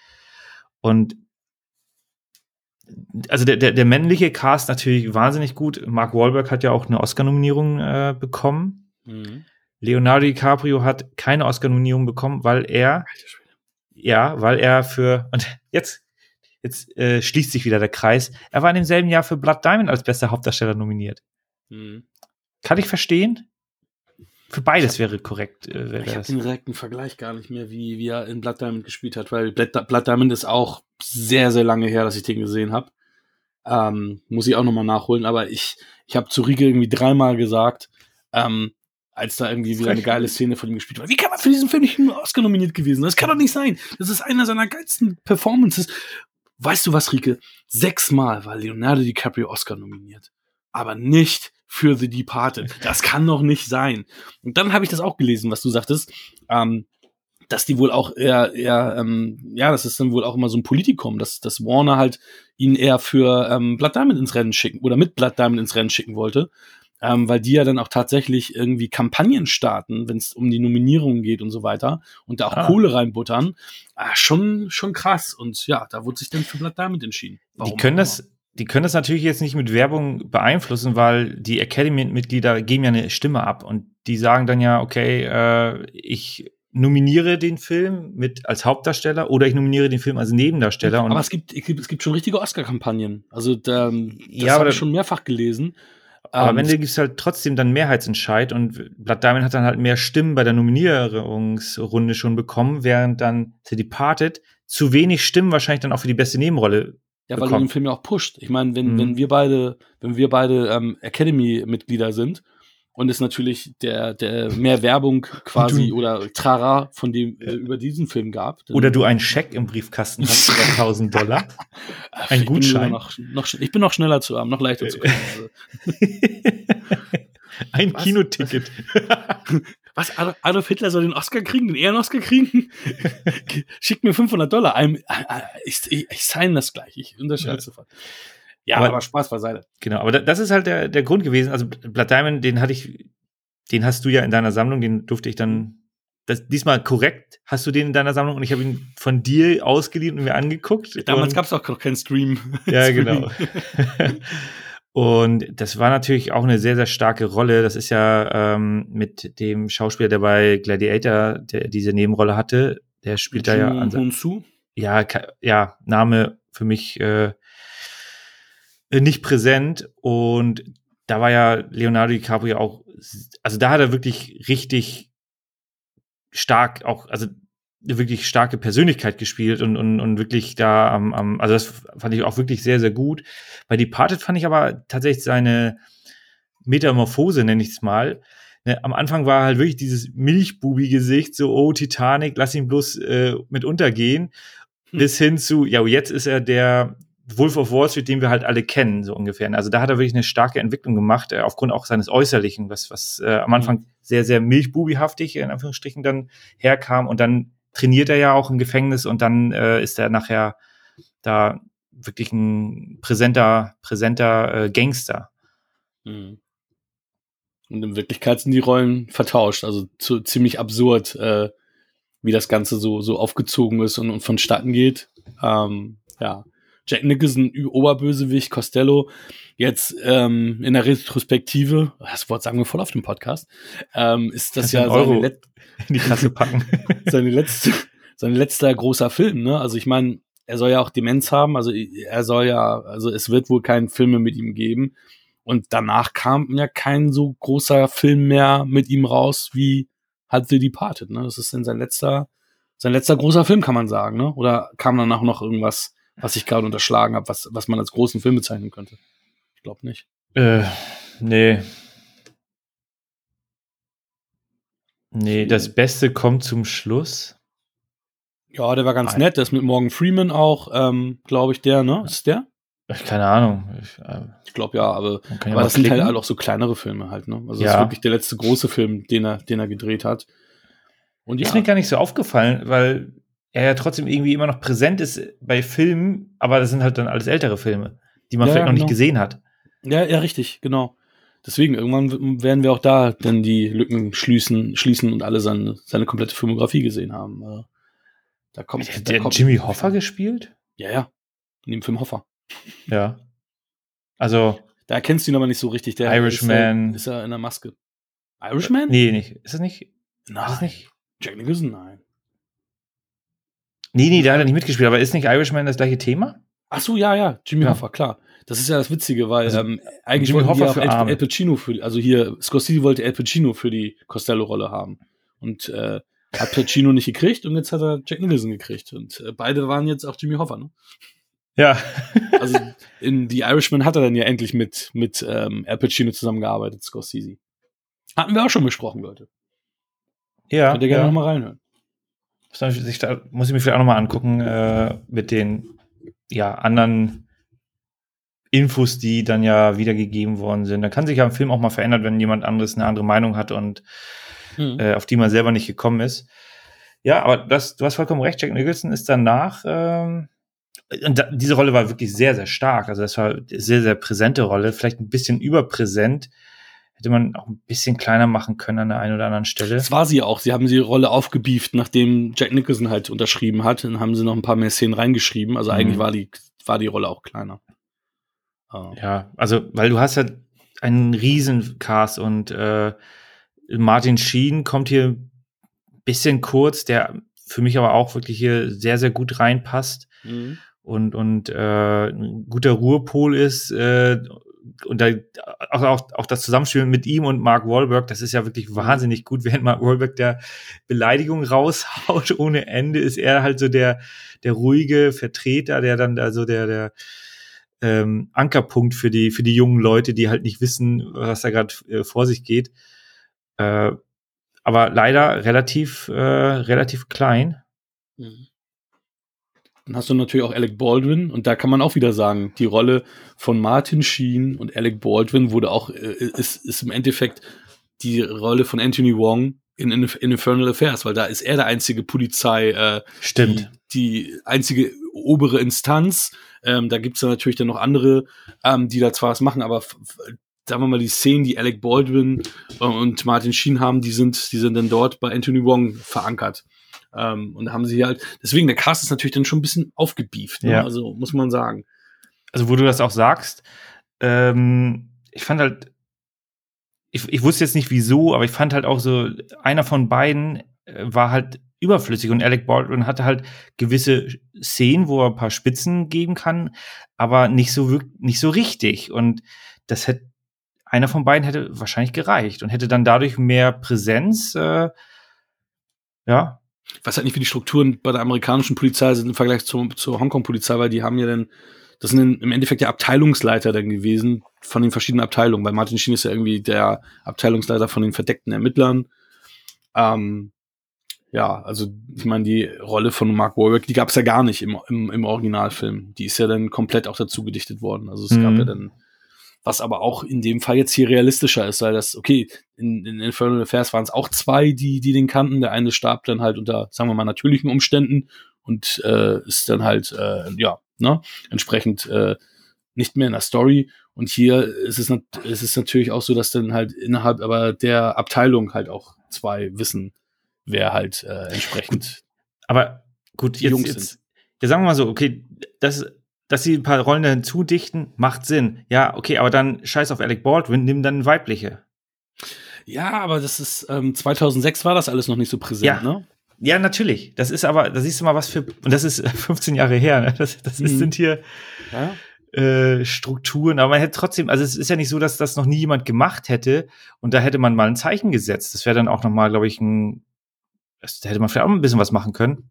[SPEAKER 3] Und also der, der, der männliche Cast natürlich wahnsinnig gut. Mark Wahlberg hat ja auch eine Oscar-Nominierung äh, bekommen.
[SPEAKER 2] Mhm.
[SPEAKER 3] Leonardo DiCaprio hat keine Oscar-Nominierung bekommen, weil er, ja, weil er für, und jetzt, jetzt äh, schließt sich wieder der Kreis, er war in demselben Jahr für Blood Diamond als bester Hauptdarsteller nominiert.
[SPEAKER 2] Mhm.
[SPEAKER 3] Kann ich verstehen? Für beides wäre korrekt. Äh, wäre
[SPEAKER 2] Ich habe den direkten Vergleich gar nicht mehr, wie, wie er in Blood Diamond gespielt hat, weil Blood, Blood Diamond ist auch sehr, sehr lange her, dass ich den gesehen habe. Ähm, muss ich auch nochmal nachholen, aber ich, ich habe zu Rieke irgendwie dreimal gesagt, ähm, als da irgendwie wieder eine geile Szene von ihm gespielt wird. Wie kann man für diesen Film nicht nur Oscar nominiert gewesen? sein? Das kann doch nicht sein. Das ist einer seiner geilsten Performances. Weißt du was, Rieke? Sechsmal war Leonardo DiCaprio Oscar nominiert. Aber nicht für The Departed. Das kann doch nicht sein. Und dann habe ich das auch gelesen, was du sagtest, ähm, dass die wohl auch eher, eher ähm, ja, das ist dann wohl auch immer so ein Politikum, dass, dass Warner halt ihn eher für ähm, Blood Diamond ins Rennen schicken oder mit Blood Diamond ins Rennen schicken wollte, ähm, weil die ja dann auch tatsächlich irgendwie Kampagnen starten, wenn es um die Nominierungen geht und so weiter und da auch
[SPEAKER 3] Ah.
[SPEAKER 2] Kohle reinbuttern. Ah, schon, schon krass. Und ja, da wurde sich dann für Blood Diamond entschieden.
[SPEAKER 3] Die
[SPEAKER 2] Warum
[SPEAKER 3] können
[SPEAKER 2] auch
[SPEAKER 3] das, die können das natürlich jetzt nicht mit Werbung beeinflussen, weil die Academy-Mitglieder geben ja eine Stimme ab und die sagen dann ja, okay, äh, ich nominiere den Film mit als Hauptdarsteller oder ich nominiere den Film als Nebendarsteller.
[SPEAKER 2] Aber es gibt, es gibt, schon richtige Oscar-Kampagnen. Also da, das
[SPEAKER 3] Ja,
[SPEAKER 2] habe ich schon mehrfach gelesen.
[SPEAKER 3] Aber
[SPEAKER 2] Ähm,
[SPEAKER 3] am Ende gibt es halt trotzdem dann Mehrheitsentscheid und Blood Diamond hat dann halt mehr Stimmen bei der Nominierungsrunde schon bekommen, während dann The Departed zu wenig Stimmen wahrscheinlich dann auch für die beste Nebenrolle.
[SPEAKER 2] Ja, weil du
[SPEAKER 3] bekommen.
[SPEAKER 2] den Film ja auch pusht. Ich meine, wenn,
[SPEAKER 3] Mhm.
[SPEAKER 2] wenn wir beide, wenn wir beide ähm, Academy-Mitglieder sind und es natürlich der, der mehr Werbung quasi
[SPEAKER 3] du-
[SPEAKER 2] oder Trara von dem äh, über diesen Film gab.
[SPEAKER 3] Oder du einen Scheck im Briefkasten hast *laughs* über 1000 Dollar. Ein
[SPEAKER 2] ich bin
[SPEAKER 3] Gutschein.
[SPEAKER 2] Noch, noch, sch- ich bin noch schneller zu haben, noch leichter zu kommen. Also, *laughs*
[SPEAKER 3] Ein
[SPEAKER 2] Was?
[SPEAKER 3] Kinoticket. *laughs*
[SPEAKER 2] was? Adolf, Hitler soll den Oscar kriegen, den Ehrenoskar kriegen? Schickt mir 500 Dollar. Ich, ich, ich sign das gleich. Ich unterschreibe
[SPEAKER 3] Ja.
[SPEAKER 2] sofort. Ja, aber,
[SPEAKER 3] Aber-
[SPEAKER 2] Spaß beiseite.
[SPEAKER 3] Genau, aber da- das ist halt der, der Grund gewesen. Also Blood Diamond, den hatte ich, den hast du ja in deiner Sammlung, den durfte ich dann, das, diesmal korrekt hast du den in deiner Sammlung und ich habe ihn von dir ausgeliehen und mir angeguckt.
[SPEAKER 2] Damals gab es auch noch keinen Stream. *laughs*
[SPEAKER 3] Ja, genau. *laughs* Und das war natürlich auch eine sehr, sehr starke Rolle. Das ist ja ähm, mit dem Schauspieler, der bei Gladiator der diese Nebenrolle hatte, der spielt da ja.
[SPEAKER 2] An
[SPEAKER 3] ja, ja, Name für mich äh, nicht präsent. Und da war ja Leonardo DiCaprio auch, also da hat er wirklich richtig stark auch, also eine wirklich starke Persönlichkeit gespielt und, und, und wirklich da am, am, also das fand ich auch wirklich sehr, sehr gut. Bei Departed fand ich aber tatsächlich seine Metamorphose, nenne ich es mal. Ne, am Anfang war halt wirklich dieses Milchbubi-Gesicht, so, oh, Titanic, lass ihn bloß äh, mit untergehen, hm. bis hin zu, ja, jetzt ist er der Wolf of Wall Street, den wir halt alle kennen, so ungefähr. Also da hat er wirklich eine starke Entwicklung gemacht, äh, aufgrund auch seines Äußerlichen, was, was äh, am Anfang hm. sehr, sehr milchbubihaftig in Anführungsstrichen dann herkam und dann trainiert er ja auch im Gefängnis und dann äh, ist er nachher da wirklich ein präsenter, präsenter äh, Gangster.
[SPEAKER 2] Mhm. Und in Wirklichkeit sind die Rollen vertauscht, also zu, ziemlich absurd, äh, wie das Ganze so, so aufgezogen ist und, und vonstatten geht. Ähm, ja. Jack Nicholson, Oberbösewicht, Costello, jetzt ähm, in der Retrospektive, das Wort sagen wir voll auf dem Podcast, ähm, ist das, ja
[SPEAKER 3] Euro in die Kasse packen. *laughs*
[SPEAKER 2] seine letzte, sein letzter großer Film, ne? Also ich meine, er soll ja auch Demenz haben, also er soll ja, also es wird wohl keinen Film mehr mit ihm geben. Und danach kam ja kein so großer Film mehr mit ihm raus wie halt The Departed, ne? Das ist dann sein letzter, sein letzter großer Film, kann man sagen, ne? Oder kam danach noch irgendwas, was ich gerade unterschlagen habe, was, was man als großen Film bezeichnen könnte? Ich glaube nicht.
[SPEAKER 3] Äh, nee. Nee, das Beste kommt zum Schluss.
[SPEAKER 2] Ja, der war ganz Nein. nett. Der ist mit Morgan Freeman auch, ähm, glaube ich, der, ne? Ist der?
[SPEAKER 3] Keine Ahnung.
[SPEAKER 2] Ich, äh, ich glaube ja, aber, ja aber das sind halt auch so kleinere Filme halt, ne? Also ja. das ist wirklich der letzte große Film, den er, den er gedreht hat.
[SPEAKER 3] Und ja. Ist mir gar nicht so aufgefallen, weil er ja trotzdem irgendwie immer noch präsent ist bei Filmen, aber das sind halt dann alles ältere Filme, die man ja, vielleicht noch genau. nicht gesehen hat.
[SPEAKER 2] Ja, ja, richtig, genau. Deswegen, irgendwann werden wir auch da dann die Lücken schließen, schließen und alle seine, seine komplette Filmografie gesehen haben. Äh,
[SPEAKER 3] da kommt, Hat der kommt Jimmy Hoffa gespielt?
[SPEAKER 2] Ja, ja. In dem Film Hoffa.
[SPEAKER 3] Ja. Also.
[SPEAKER 2] Da erkennst du ihn aber nicht so richtig.
[SPEAKER 3] Der Irishman.
[SPEAKER 2] Ist, er in der Maske. Irishman?
[SPEAKER 3] Nee, nicht. Ist das nicht?
[SPEAKER 2] Nein. Ist das nicht? Jack Nicholson? Nein.
[SPEAKER 3] Nee, nee, da hat er nicht mitgespielt. Aber ist nicht Irishman das gleiche Thema?
[SPEAKER 2] Ach so, ja, ja. Jimmy ja. Hoffa, klar. Das ist ja das Witzige, weil also, ähm, eigentlich Jimmy Hoffa für Al, Al Pacino für, also hier, Scorsese wollte Al Pacino für die Costello-Rolle haben. Und äh, hat Pacino nicht gekriegt und jetzt hat er Jack Nicholson gekriegt. Und äh, beide waren jetzt auch Jimmy Hoffa, ne?
[SPEAKER 3] Ja. *laughs*
[SPEAKER 2] also in The Irishman hat er dann ja endlich mit, mit ähm, Al Pacino zusammengearbeitet, Scorsese. Hatten wir auch schon besprochen, Leute.
[SPEAKER 3] Ja.
[SPEAKER 2] Könnt ihr gerne ja. nochmal reinhören.
[SPEAKER 3] Muss ich, muss ich mir vielleicht auch nochmal angucken äh, mit den ja, anderen Infos, die dann ja wiedergegeben worden sind. Da kann sich ja ein Film auch mal verändern, wenn jemand anderes eine andere Meinung hat und hm. äh, auf die man selber nicht gekommen ist. Ja, aber das, du hast vollkommen recht, Jack Nicholson ist danach, ähm, und da, diese Rolle war wirklich sehr, sehr stark. Also das war eine sehr, sehr präsente Rolle, vielleicht ein bisschen überpräsent. Hätte man auch ein bisschen kleiner machen können an der einen oder anderen Stelle.
[SPEAKER 2] Das war sie auch. Sie haben die Rolle aufgebieft, nachdem Jack Nicholson halt unterschrieben hat. Dann haben sie noch ein paar mehr Szenen reingeschrieben. Also mhm. eigentlich war die, war die Rolle auch kleiner.
[SPEAKER 3] Oh. Ja, also, weil du hast ja einen riesen Cast und äh, Martin Sheen kommt hier ein bisschen kurz, der für mich aber auch wirklich hier sehr, sehr gut reinpasst mhm. und, und äh, ein guter Ruhepol ist. Äh, und da auch, auch, auch das Zusammenspiel mit ihm und Mark Wahlberg, das ist ja wirklich mhm. wahnsinnig gut. *laughs* Während Mark Wahlberg der Beleidigung raushaut ohne Ende, ist er halt so der, der ruhige Vertreter, der dann da so der, der, ähm, Ankerpunkt für die, für die jungen Leute, die halt nicht wissen, was da gerade äh, vor sich geht. Äh, aber leider relativ, äh, relativ klein.
[SPEAKER 2] Mhm. Dann hast du natürlich auch Alec Baldwin und da kann man auch wieder sagen, die Rolle von Martin Sheen und Alec Baldwin wurde auch, äh, ist, ist im Endeffekt die Rolle von Anthony Wong in, in, in Infernal Affairs, weil da ist er der einzige Polizei, äh,
[SPEAKER 3] Stimmt.
[SPEAKER 2] Die, die einzige obere Instanz. Ähm, da gibt's dann natürlich dann noch andere, ähm, die da zwar was machen, aber sagen wir mal, die Szenen, die Alec Baldwin äh, und Martin Sheen haben, die sind, die sind dann dort bei Anthony Wong verankert. Ähm, und da haben sie halt, deswegen, der Cast ist natürlich dann schon ein bisschen aufgebieft, ne?
[SPEAKER 3] ja.
[SPEAKER 2] also muss man sagen.
[SPEAKER 3] Also, wo du das auch sagst, ähm, ich fand halt, ich, ich wusste jetzt nicht wieso, aber ich fand halt auch so, einer von beiden äh, war halt überflüssig und Alec Baldwin hatte halt gewisse Szenen, wo er ein paar Spitzen geben kann, aber nicht so nicht so richtig und das hätte einer von beiden hätte wahrscheinlich gereicht und hätte dann dadurch mehr Präsenz äh, ja
[SPEAKER 2] ich weiß halt nicht, wie die Strukturen bei der amerikanischen Polizei sind im Vergleich zur, zur Hongkong-Polizei, weil die haben ja dann, das sind im Endeffekt der Abteilungsleiter dann gewesen von den verschiedenen Abteilungen, weil Martin Sheen ist ja irgendwie der Abteilungsleiter von den verdeckten Ermittlern. Ähm, ja, also ich meine, die Rolle von Mark Warwick, die gab es ja gar nicht im, im, im Originalfilm. Die ist ja dann komplett auch dazu gedichtet worden. Also es mhm. gab ja dann was aber auch in dem Fall jetzt hier realistischer ist, weil das, okay, in, in Infernal Affairs waren es auch zwei, die, die den kannten. Der eine starb dann halt unter, sagen wir mal, natürlichen Umständen und äh, ist dann halt, äh, ja, ne, entsprechend äh, nicht mehr in der Story. Und hier ist es, ist es natürlich auch so, dass dann halt innerhalb aber der Abteilung halt auch zwei wissen, wer halt äh, entsprechend.
[SPEAKER 3] Aber gut, jetzt, jetzt, jetzt sagen wir mal so, okay, das dass sie ein paar Rollen hinzudichten, macht Sinn. Ja, okay, aber dann scheiß auf Alec Baldwin, nimm dann weibliche.
[SPEAKER 2] Ja, aber das ist, ähm, 2006 war das alles noch nicht so präsent,
[SPEAKER 3] ja.
[SPEAKER 2] ne?
[SPEAKER 3] Ja, natürlich. Das ist aber, da siehst du mal was für, und das ist *laughs* 15 Jahre her, ne? Das, das mhm. sind hier ja? äh, Strukturen, aber man hätte trotzdem, also es ist ja nicht so, dass das noch nie jemand gemacht hätte und da hätte man mal ein Zeichen gesetzt. Das wäre dann auch noch mal, glaube ich, ein, da hätte man vielleicht auch ein bisschen was machen können.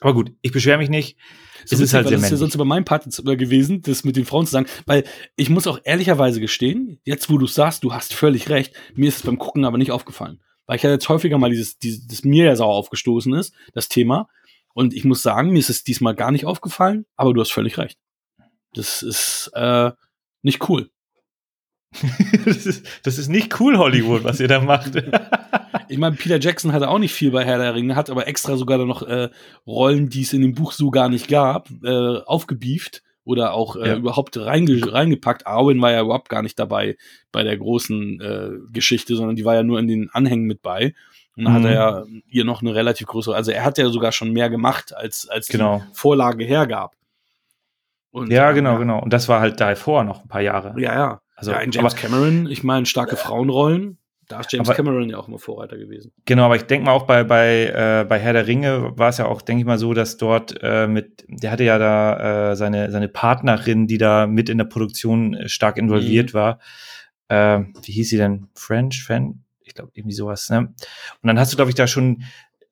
[SPEAKER 3] Aber gut, ich beschwere mich nicht.
[SPEAKER 2] So es ist halt sehr Das ist ja sonst über mein Part gewesen, das mit den Frauen zu sagen, weil ich muss auch ehrlicherweise gestehen, jetzt wo du sagst, du hast völlig recht, mir ist es beim Gucken aber nicht aufgefallen. Weil ich ja jetzt häufiger mal dieses, dieses das mir ja sauer aufgestoßen ist, das Thema. Und ich muss sagen, mir ist es diesmal gar nicht aufgefallen, aber du hast völlig recht. Das ist äh, nicht cool. *laughs*
[SPEAKER 3] das, ist, das ist nicht cool, Hollywood, was ihr da macht. *laughs*
[SPEAKER 2] ich meine, Peter Jackson hatte auch nicht viel bei Herr der Ringe, hat aber extra sogar noch äh, Rollen, die es in dem Buch so gar nicht gab, äh, aufgebieft oder auch äh, ja. überhaupt reinge reingepackt. Arwen war ja überhaupt gar nicht dabei bei der großen äh, Geschichte, sondern die war ja nur in den Anhängen mit bei. Und dann mhm. hat er ja ihr noch eine relativ größere, also er hat ja sogar schon mehr gemacht, als, als
[SPEAKER 3] genau.
[SPEAKER 2] die Vorlage hergab.
[SPEAKER 3] Und, ja, genau, ja. genau. Und das war halt davor noch ein paar Jahre.
[SPEAKER 2] Ja, ja. Also ja, in James aber, Cameron, ich meine, starke Frauenrollen. Da ist James aber, Cameron ja auch immer Vorreiter gewesen.
[SPEAKER 3] Genau, aber ich denke mal auch bei, bei, äh, bei Herr der Ringe war es ja auch, denke ich mal, so, dass dort äh, mit, der hatte ja da äh, seine, seine Partnerin, die da mit in der Produktion äh, stark involviert mhm. war. Äh, wie hieß sie denn? French? Fan? Ich glaube, irgendwie sowas, ne? Und dann hast du, glaube ich, da schon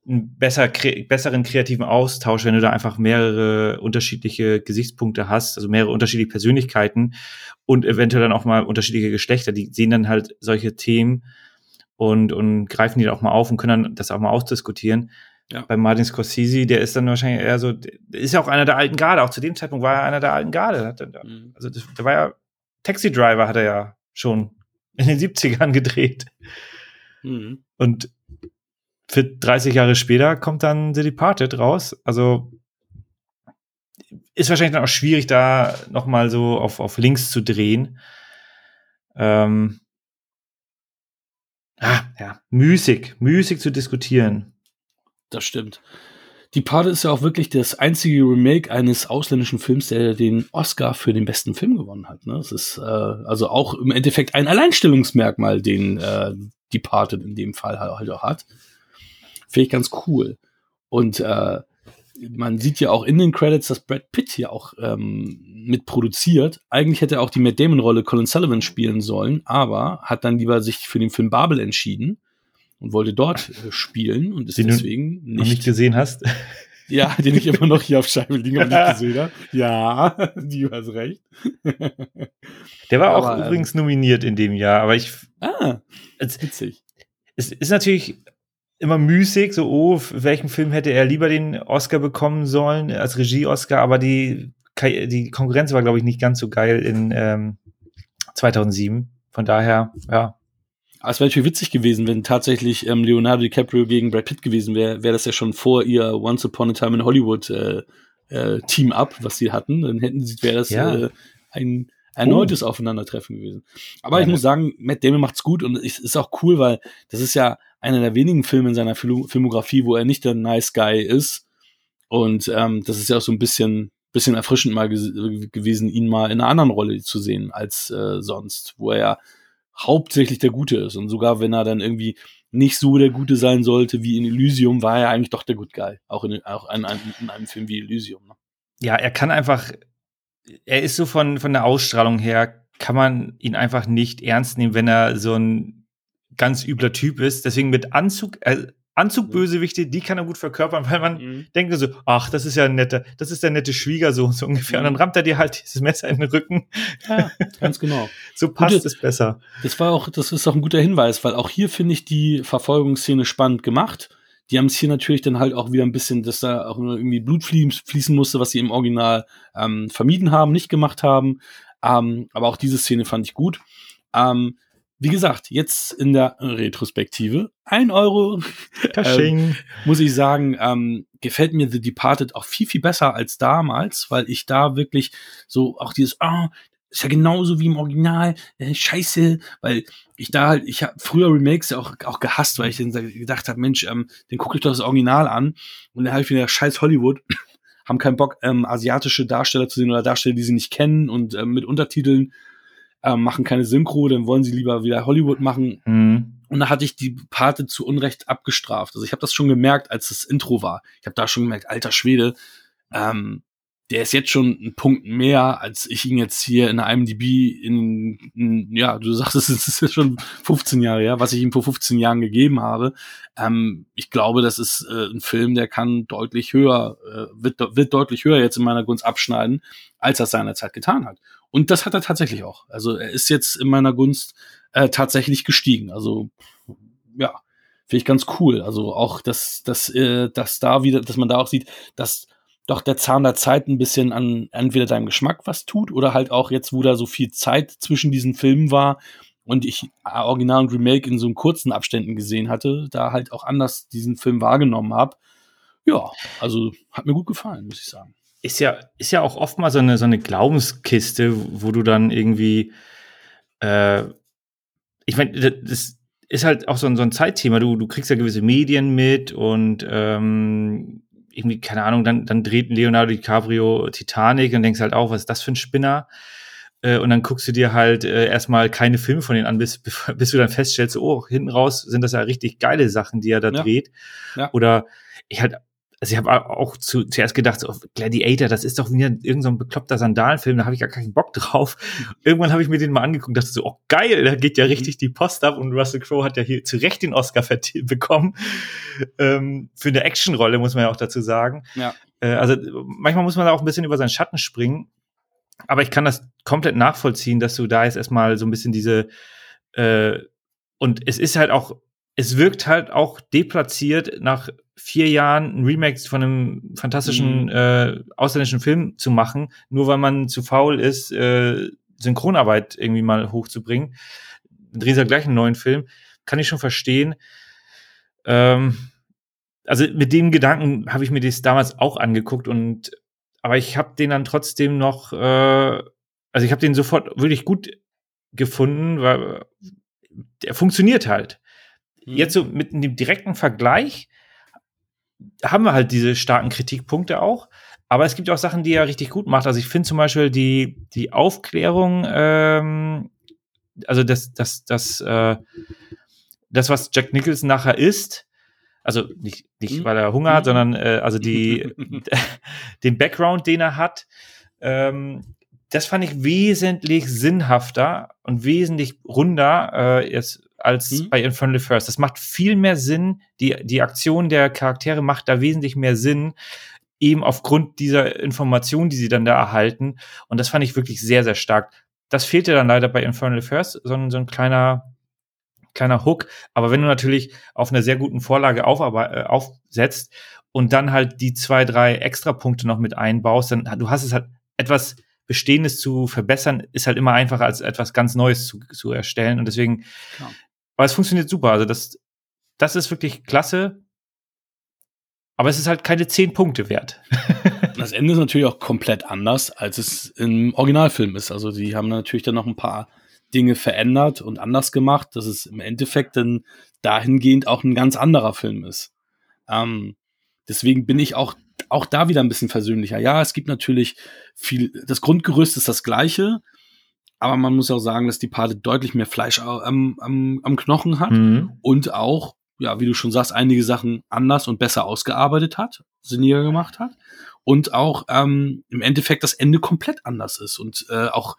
[SPEAKER 3] einen besser, kre besseren kreativen Austausch, wenn du da einfach mehrere unterschiedliche Gesichtspunkte hast, also mehrere unterschiedliche Persönlichkeiten und eventuell dann auch mal unterschiedliche Geschlechter, die sehen dann halt solche Themen und, und greifen die dann auch mal auf und können dann das auch mal ausdiskutieren. Ja. Bei Martin Scorsese, der ist dann wahrscheinlich eher so, ist ja auch einer der alten Garde, auch zu dem Zeitpunkt war er einer der alten Garde. Mhm. Also der war ja, Taxi Driver hat er ja schon in den 70ern gedreht. Mhm. Und für 30 Jahre später kommt dann The Departed raus. Also ist wahrscheinlich dann auch schwierig, da nochmal so auf, auf Links zu drehen. Ähm, ah, ja, müßig, müßig zu diskutieren.
[SPEAKER 2] Das stimmt. Die Pate ist ja auch wirklich das einzige Remake eines ausländischen Films, der den Oscar für den besten Film gewonnen hat. Ne? Das ist äh, also auch im Endeffekt ein Alleinstellungsmerkmal, den äh, die Pate in dem Fall halt auch hat. Finde ich ganz cool. Und äh, man sieht ja auch in den Credits, dass Brad Pitt hier auch ähm, mitproduziert. Eigentlich hätte er auch die Matt Damon-Rolle Colin Sullivan spielen sollen, aber hat dann lieber sich für den Film Babel entschieden und wollte dort äh, spielen und ist den deswegen
[SPEAKER 3] du nicht, nicht gesehen hast. *laughs*
[SPEAKER 2] Ja, den ich immer noch hier auf Scheibe liegen und nicht gesehen habe. Ja, *laughs* die hast recht. *laughs*
[SPEAKER 3] Der war aber, auch ähm, übrigens nominiert in dem Jahr, aber ich.
[SPEAKER 2] Ah, witzig.
[SPEAKER 3] Es ist natürlich immer müßig, so, oh, welchen Film hätte er lieber den Oscar bekommen sollen als Regie-Oscar, aber die, die Konkurrenz war, glaube ich, nicht ganz so geil in ähm, 2007. Von daher, ja.
[SPEAKER 2] Aber es wäre natürlich witzig gewesen, wenn tatsächlich ähm, Leonardo DiCaprio gegen Brad Pitt gewesen wäre, wäre das ja schon vor ihr Once Upon a Time in Hollywood äh, äh, Team-Up, was sie hatten. Dann hätten sie, wäre das ja. äh, ein erneutes oh. Aufeinandertreffen gewesen. Aber ja, ich muss sagen, Matt Damon macht's gut und es ist auch cool, weil das ist ja einer der wenigen Filme in seiner Film Filmografie, wo er nicht der Nice Guy ist. Und ähm, das ist ja auch so ein bisschen bisschen erfrischend mal gewesen, ihn mal in einer anderen Rolle zu sehen als äh, sonst, wo er ja hauptsächlich der Gute ist. Und sogar wenn er dann irgendwie nicht so der Gute sein sollte wie in Elysium, war er eigentlich doch der Good Guy. Auch in, auch in, einem, in einem Film wie Elysium. Ne?
[SPEAKER 3] Ja, er kann einfach, er ist so von, von der Ausstrahlung her, kann man ihn einfach nicht ernst nehmen, wenn er so ein ganz übler Typ ist. Deswegen mit Anzug, äh, Anzugbösewichte, die kann er gut verkörpern, weil man mhm. denkt so, ach, das ist ja ein netter, das ist der nette Schwiegersohn so ungefähr. Mhm. Und dann rammt er dir halt dieses Messer in den Rücken.
[SPEAKER 2] Ja, ganz genau. *laughs*
[SPEAKER 3] so passt Gute, es besser.
[SPEAKER 2] Das war auch, das ist auch ein guter Hinweis, weil auch hier finde ich die Verfolgungsszene spannend gemacht. Die haben es hier natürlich dann halt auch wieder ein bisschen, dass da auch irgendwie Blut fließen musste, was sie im Original ähm, vermieden haben, nicht gemacht haben. Ähm, aber auch diese Szene fand ich gut. Ähm, wie gesagt, jetzt in der Retrospektive, ein Euro, *laughs* ähm, muss ich sagen, ähm, gefällt mir The Departed auch viel, viel besser als damals, weil ich da wirklich so auch dieses, ah, oh, ist ja genauso wie im Original, äh, scheiße, weil ich da halt, ich habe früher Remakes auch, auch gehasst, weil ich dann gedacht habe, Mensch, ähm, den gucke ich doch das Original an und dann habe ich wieder scheiß Hollywood, *coughs* haben keinen Bock, ähm, asiatische Darsteller zu sehen oder Darsteller, die sie nicht kennen und ähm, mit Untertiteln äh, machen keine Synchro, dann wollen sie lieber wieder Hollywood machen. Mhm. Und da hatte ich die Pate zu Unrecht abgestraft. Also ich habe das schon gemerkt, als das Intro war. Ich habe da schon gemerkt, alter Schwede, ähm, der ist jetzt schon ein Punkt mehr, als ich ihn jetzt hier in einem DB in, in ja, du sagst, *laughs* es ist, ist schon 15 Jahre her, was ich ihm vor 15 Jahren gegeben habe. Ähm, ich glaube, das ist äh, ein Film, der kann deutlich höher, äh, wird, wird deutlich höher jetzt in meiner Gunst abschneiden, als er seinerzeit getan hat. Und das hat er tatsächlich auch. Also er ist jetzt in meiner Gunst äh, tatsächlich gestiegen. Also ja, finde ich ganz cool. Also auch, dass, dass, äh, dass da wieder, dass man da auch sieht, dass doch der Zahn der Zeit ein bisschen an entweder deinem Geschmack was tut oder halt auch jetzt, wo da so viel Zeit zwischen diesen Filmen war und ich Original und Remake in so kurzen Abständen gesehen hatte, da halt auch anders diesen Film wahrgenommen habe. Ja, also hat mir gut gefallen, muss ich sagen
[SPEAKER 3] ist ja, ist ja auch oft mal so eine, so eine Glaubenskiste, wo du dann irgendwie, äh, ich meine, das ist halt auch so ein, so ein Zeitthema. Du, du kriegst ja gewisse Medien mit und ähm, irgendwie, keine Ahnung, dann, dann dreht Leonardo DiCaprio Titanic und denkst halt auch, was ist das für ein Spinner? Äh, und dann guckst du dir halt äh, erstmal keine Filme von denen an, bis, *laughs* bis du dann feststellst, oh, hinten raus sind das ja richtig geile Sachen, die er da ja. dreht. Ja. Oder ich halt also ich habe auch zu, zuerst gedacht, so, Gladiator, das ist doch wieder irgendein so bekloppter Sandalenfilm, da habe ich gar keinen Bock drauf. Irgendwann habe ich mir den mal angeguckt und dachte so, oh geil, da geht ja richtig die Post ab und Russell Crowe hat ja hier zu Recht den Oscar bekommen. Ähm, für eine Actionrolle, muss man ja auch dazu sagen. Ja. Äh, also manchmal muss man da auch ein bisschen über seinen Schatten springen. Aber ich kann das komplett nachvollziehen, dass du da jetzt erstmal so ein bisschen diese äh, und es ist halt auch es wirkt halt auch deplatziert, nach vier Jahren ein Remake von einem fantastischen mhm. äh, ausländischen Film zu machen, nur weil man zu faul ist, äh, Synchronarbeit irgendwie mal hochzubringen. Dreht er gleich einen neuen Film, kann ich schon verstehen. Ähm, also mit dem Gedanken habe ich mir das damals auch angeguckt und aber ich habe den dann trotzdem noch, äh, also ich habe den sofort wirklich gut gefunden, weil der funktioniert halt. Mhm. Jetzt so mit dem direkten Vergleich haben wir halt diese starken Kritikpunkte auch. Aber es gibt auch Sachen, die er richtig gut macht. Also ich finde zum Beispiel die, die Aufklärung, ähm, also das, das, das, äh, das, was Jack Nicholson nachher ist, also nicht, nicht mhm. weil er Hunger hat, mhm. sondern äh, also die, *laughs* den Background, den er hat, ähm, das fand ich wesentlich sinnhafter und wesentlich runder äh, jetzt als mhm. bei Infernal First. Das macht viel mehr Sinn. Die, die Aktion der Charaktere macht da wesentlich mehr Sinn, eben aufgrund dieser Informationen, die sie dann da erhalten. Und das fand ich wirklich sehr, sehr stark. Das fehlte dann leider bei Infernal First, so so ein kleiner, kleiner Hook. Aber wenn du natürlich auf einer sehr guten Vorlage äh, aufsetzt und dann halt die zwei, drei Extrapunkte noch mit einbaust, dann du hast es halt etwas Bestehendes zu verbessern, ist halt immer einfacher als etwas ganz Neues zu, zu erstellen. Und deswegen ja. Aber es funktioniert super. Also das, das ist wirklich klasse. Aber es ist halt keine zehn Punkte wert. *laughs*
[SPEAKER 2] das Ende ist natürlich auch komplett anders, als es im Originalfilm ist. Also die haben natürlich dann noch ein paar Dinge verändert und anders gemacht, dass es im Endeffekt dann dahingehend auch ein ganz anderer Film ist. Ähm, deswegen bin ich auch auch da wieder ein bisschen versöhnlicher. Ja, es gibt natürlich viel, das Grundgerüst ist das gleiche, aber man muss auch sagen, dass die Pate deutlich mehr Fleisch am, am, am Knochen hat
[SPEAKER 3] Mhm.
[SPEAKER 2] und auch, ja, wie du schon sagst, einige Sachen anders und besser ausgearbeitet hat, sinniger gemacht hat und auch ähm, im Endeffekt das Ende komplett anders ist und äh, auch,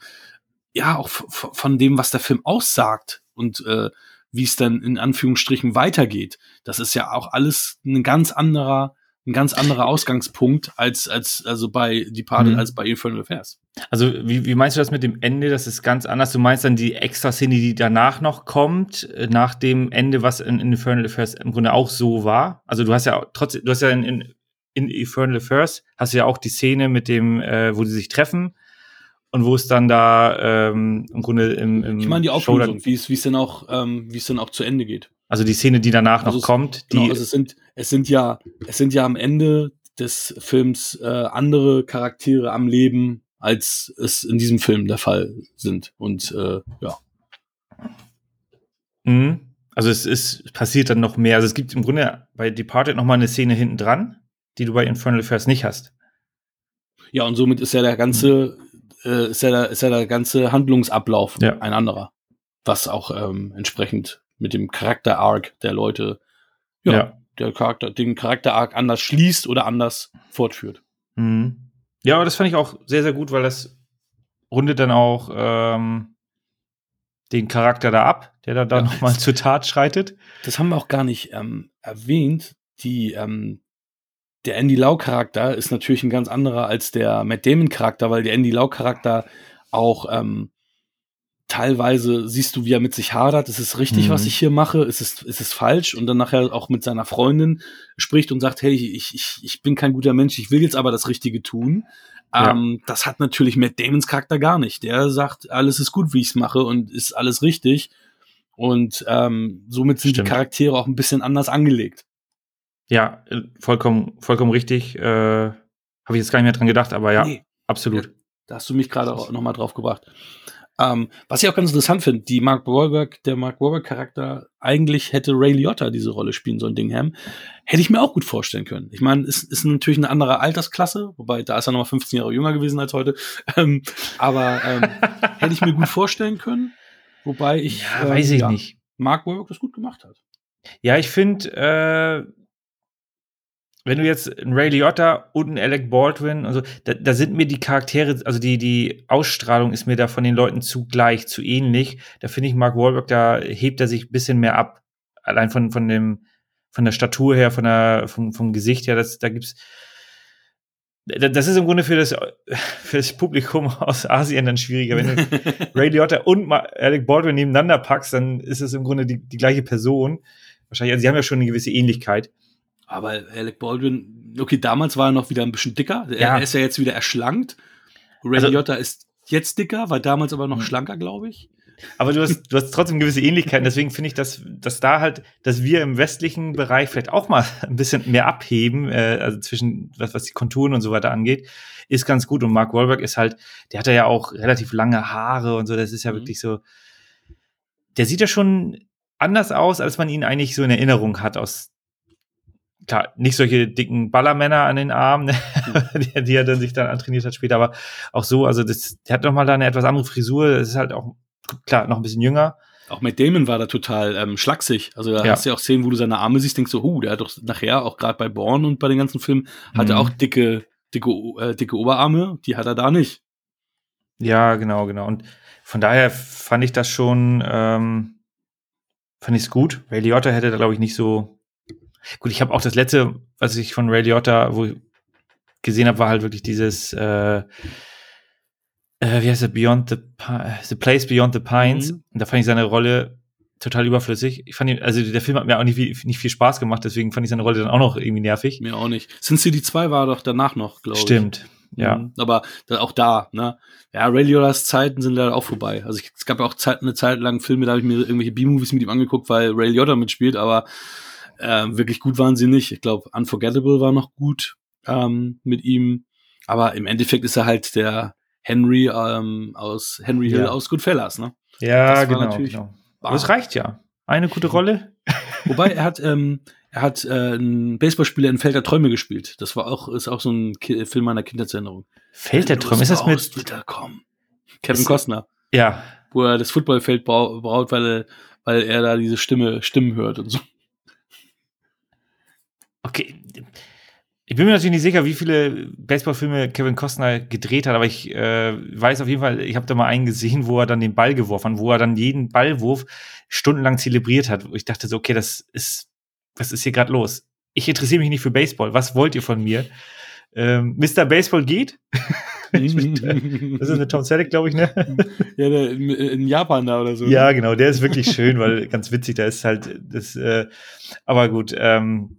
[SPEAKER 2] ja, auch von dem, was der Film aussagt und äh, wie es dann in Anführungsstrichen weitergeht. Das ist ja auch alles ein ganz anderer, ein ganz anderer *laughs* Ausgangspunkt als, als, also bei Departed
[SPEAKER 3] Mhm.
[SPEAKER 2] als bei Infernal Affairs.
[SPEAKER 3] Also, wie, wie meinst du das mit dem Ende? Das ist ganz anders. Du meinst dann die extra Szene, die danach noch kommt, äh, nach dem Ende, was in, in Infernal Affairs im Grunde auch so war. Also, du hast ja trotzdem, du hast ja in, in, in Infernal Affairs hast du ja auch die Szene mit dem, äh, wo die sich treffen und wo es dann da ähm, im Grunde im, im
[SPEAKER 2] Ich meine die Auflösung, wie es, wie es dann auch, ähm, wie es dann auch zu Ende geht.
[SPEAKER 3] Also die Szene, die danach
[SPEAKER 2] Also
[SPEAKER 3] noch
[SPEAKER 2] es-
[SPEAKER 3] kommt, die
[SPEAKER 2] Genau, also es sind, es sind ja, es sind ja am Ende des Films äh, andere Charaktere am Leben, als es in diesem Film der Fall sind. Und äh, ja.
[SPEAKER 3] Mhm. Also es ist passiert dann noch mehr. Also es gibt im Grunde bei Departed noch mal eine Szene hinten dran, die du bei Infernal Affairs nicht hast.
[SPEAKER 2] Ja, und somit ist ja der ganze, äh, ist ja der, ist ja der ganze Handlungsablauf
[SPEAKER 3] Ja.
[SPEAKER 2] ein anderer. Was auch ähm, entsprechend mit dem Charakter-Arc der Leute, ja, der Charakter, den Charakter-Arc anders schließt oder anders fortführt.
[SPEAKER 3] Mhm. Ja, aber das fand ich auch sehr, sehr gut, weil das rundet dann auch ähm, den Charakter da ab, der da dann
[SPEAKER 2] Ja.
[SPEAKER 3] noch mal zur Tat schreitet.
[SPEAKER 2] das haben wir auch gar nicht ähm, erwähnt. Die, ähm, der Andy Lau-Charakter ist natürlich ein ganz anderer als der Matt Damon-Charakter, weil der Andy Lau-Charakter auch ähm, teilweise siehst du, wie er mit sich hadert. Ist es richtig,
[SPEAKER 3] Mhm.
[SPEAKER 2] was ich hier mache? Ist es, ist es falsch? Und dann nachher auch mit seiner Freundin spricht und sagt, hey, ich, ich, ich bin kein guter Mensch, ich will jetzt aber das Richtige tun.
[SPEAKER 3] Ja.
[SPEAKER 2] Ähm, das hat natürlich Matt Damons Charakter gar nicht. Der sagt, alles ist gut, wie ich es mache und ist alles richtig. Und ähm, somit sind
[SPEAKER 3] Stimmt.
[SPEAKER 2] die Charaktere auch ein bisschen anders angelegt.
[SPEAKER 3] Ja, äh, vollkommen, vollkommen richtig. Äh, Habe ich jetzt gar nicht mehr dran gedacht, aber ja,
[SPEAKER 2] Nee,
[SPEAKER 3] absolut.
[SPEAKER 2] da hast du mich gerade auch noch mal drauf gebracht. Ähm, was ich auch ganz interessant finde, die Mark Wahlberg, der Mark Wahlberg Charakter, eigentlich hätte Ray Liotta diese Rolle spielen sollen, Dingham. Hätte ich mir auch gut vorstellen können. Ich meine, ist, ist natürlich eine andere Altersklasse, wobei da ist er noch mal 15 Jahre jünger gewesen als heute. *laughs* Ähm, aber ähm, *laughs* hätte ich mir gut vorstellen können. Wobei ich,
[SPEAKER 3] Ja,
[SPEAKER 2] ähm,
[SPEAKER 3] weiß ich
[SPEAKER 2] ja,
[SPEAKER 3] nicht.
[SPEAKER 2] Mark Wahlberg das gut gemacht hat.
[SPEAKER 3] Ja, ich finde, äh, wenn du jetzt einen Ray Liotta und einen Alec Baldwin, also da, da sind mir die Charaktere, also die, die Ausstrahlung ist mir da von den Leuten zu gleich, zu ähnlich. Da finde ich Mark Wahlberg, da hebt er sich ein bisschen mehr ab. Allein von, von dem, von der Statur her, von der, vom, vom Gesicht her, das, da gibt's, da- das ist im Grunde für das, für das Publikum aus Asien dann schwieriger. Wenn du *laughs* Ray Liotta und Alec Baldwin nebeneinander packst, dann ist es im Grunde die, die gleiche Person. Wahrscheinlich, also sie haben ja schon eine gewisse Ähnlichkeit.
[SPEAKER 2] Aber Alec Baldwin, okay, damals war er noch wieder ein bisschen dicker. Er-
[SPEAKER 3] Ja.
[SPEAKER 2] Er ist ja jetzt wieder erschlankt. Ray
[SPEAKER 3] Also-
[SPEAKER 2] Liotta ist jetzt dicker, war damals aber noch
[SPEAKER 3] Hm.
[SPEAKER 2] schlanker, glaube ich.
[SPEAKER 3] Aber du hast, du hast trotzdem gewisse Ähnlichkeiten. Deswegen finde ich, dass, dass da halt, dass wir im westlichen Bereich vielleicht auch mal *laughs* ein bisschen mehr abheben, äh, also zwischen was, was die Konturen und so weiter angeht, ist ganz gut. Und Mark Wahlberg ist halt, der hat ja auch relativ lange Haare und so. Das ist ja
[SPEAKER 2] Mhm.
[SPEAKER 3] wirklich so. Der sieht ja schon anders aus, als man ihn eigentlich so in Erinnerung hat aus klar, nicht solche dicken Ballermänner an den Armen, *laughs* die, die er dann sich dann antrainiert hat später, aber auch so, also das, der hat noch mal da eine etwas andere Frisur, das ist halt auch, klar, noch ein bisschen jünger.
[SPEAKER 2] Auch Matt Damon war da total ähm, schlaksig. Also da
[SPEAKER 3] Ja.
[SPEAKER 2] hast du ja auch Szenen, wo du seine Arme siehst, denkst du, huh, der hat doch nachher auch gerade bei Born und bei den ganzen Filmen hat er
[SPEAKER 3] Mhm.
[SPEAKER 2] auch dicke, dicke, äh, dicke Oberarme. Die hat er da nicht.
[SPEAKER 3] Ja, genau, genau. Und von daher fand ich das schon, ähm, fand ich es gut. Ray Liotta hätte da, glaube ich, nicht so. Gut, ich habe auch das letzte, was ich von Ray Liotta wo ich gesehen habe, war halt wirklich dieses, äh, äh, wie heißt es, Beyond the, Pi- the Place Beyond the Pines.
[SPEAKER 2] Mhm.
[SPEAKER 3] Und da fand ich seine Rolle total überflüssig. Ich fand ihn, also der Film hat mir auch nicht, viel- nicht viel Spaß gemacht, deswegen fand ich seine Rolle dann auch noch irgendwie nervig.
[SPEAKER 2] Mir auch nicht. Sin City 2 war doch danach noch, glaube ich.
[SPEAKER 3] Stimmt. Ja.
[SPEAKER 2] Mhm. Aber auch da, ne? Ja, Ray Liottas Zeiten sind leider auch vorbei. Also ich, es gab ja auch Zeit, eine Zeit lang Filme, da habe ich mir irgendwelche B-Movies mit ihm angeguckt, weil Ray Liotta mitspielt, aber äh, wirklich gut waren sie nicht. Ich glaube, Unforgettable war noch gut ähm, mit ihm. Aber im Endeffekt ist er halt der Henry ähm, aus Henry Hill
[SPEAKER 3] Ja.
[SPEAKER 2] aus Goodfellas, ne?
[SPEAKER 3] Ja,
[SPEAKER 2] Das
[SPEAKER 3] genau.
[SPEAKER 2] natürlich
[SPEAKER 3] genau. es reicht ja. Eine gute Rolle. *laughs*
[SPEAKER 2] Wobei er hat, ähm, er hat äh, einen Baseballspieler in Feld der Träume gespielt. Das war auch, ist auch so ein Ki Film meiner Kindheitserinnerung.
[SPEAKER 3] Feld der Träume, ist das mit.
[SPEAKER 2] Kevin
[SPEAKER 3] Ist-
[SPEAKER 2] Costner,
[SPEAKER 3] Ja.
[SPEAKER 2] wo er das Footballfeld brau- braut, weil er, weil er da diese Stimme, Stimmen hört und so.
[SPEAKER 3] Okay. Ich bin mir natürlich nicht sicher, wie viele Baseballfilme Kevin Costner gedreht hat, aber ich äh, weiß auf jeden Fall, ich habe da mal einen gesehen, wo er dann den Ball geworfen hat, wo er dann jeden Ballwurf stundenlang zelebriert hat. Ich dachte so, okay, das ist, was ist hier gerade los? Ich interessiere mich nicht für Baseball. Was wollt ihr von mir? Ähm, Mr. Baseball geht? *laughs* Das ist eine Tom Selleck, glaube ich, ne? *laughs*
[SPEAKER 2] ja, der, in, in Japan da oder so.
[SPEAKER 3] Ja, genau, der ist wirklich schön, weil ganz witzig, da ist halt das, äh, aber gut, ähm,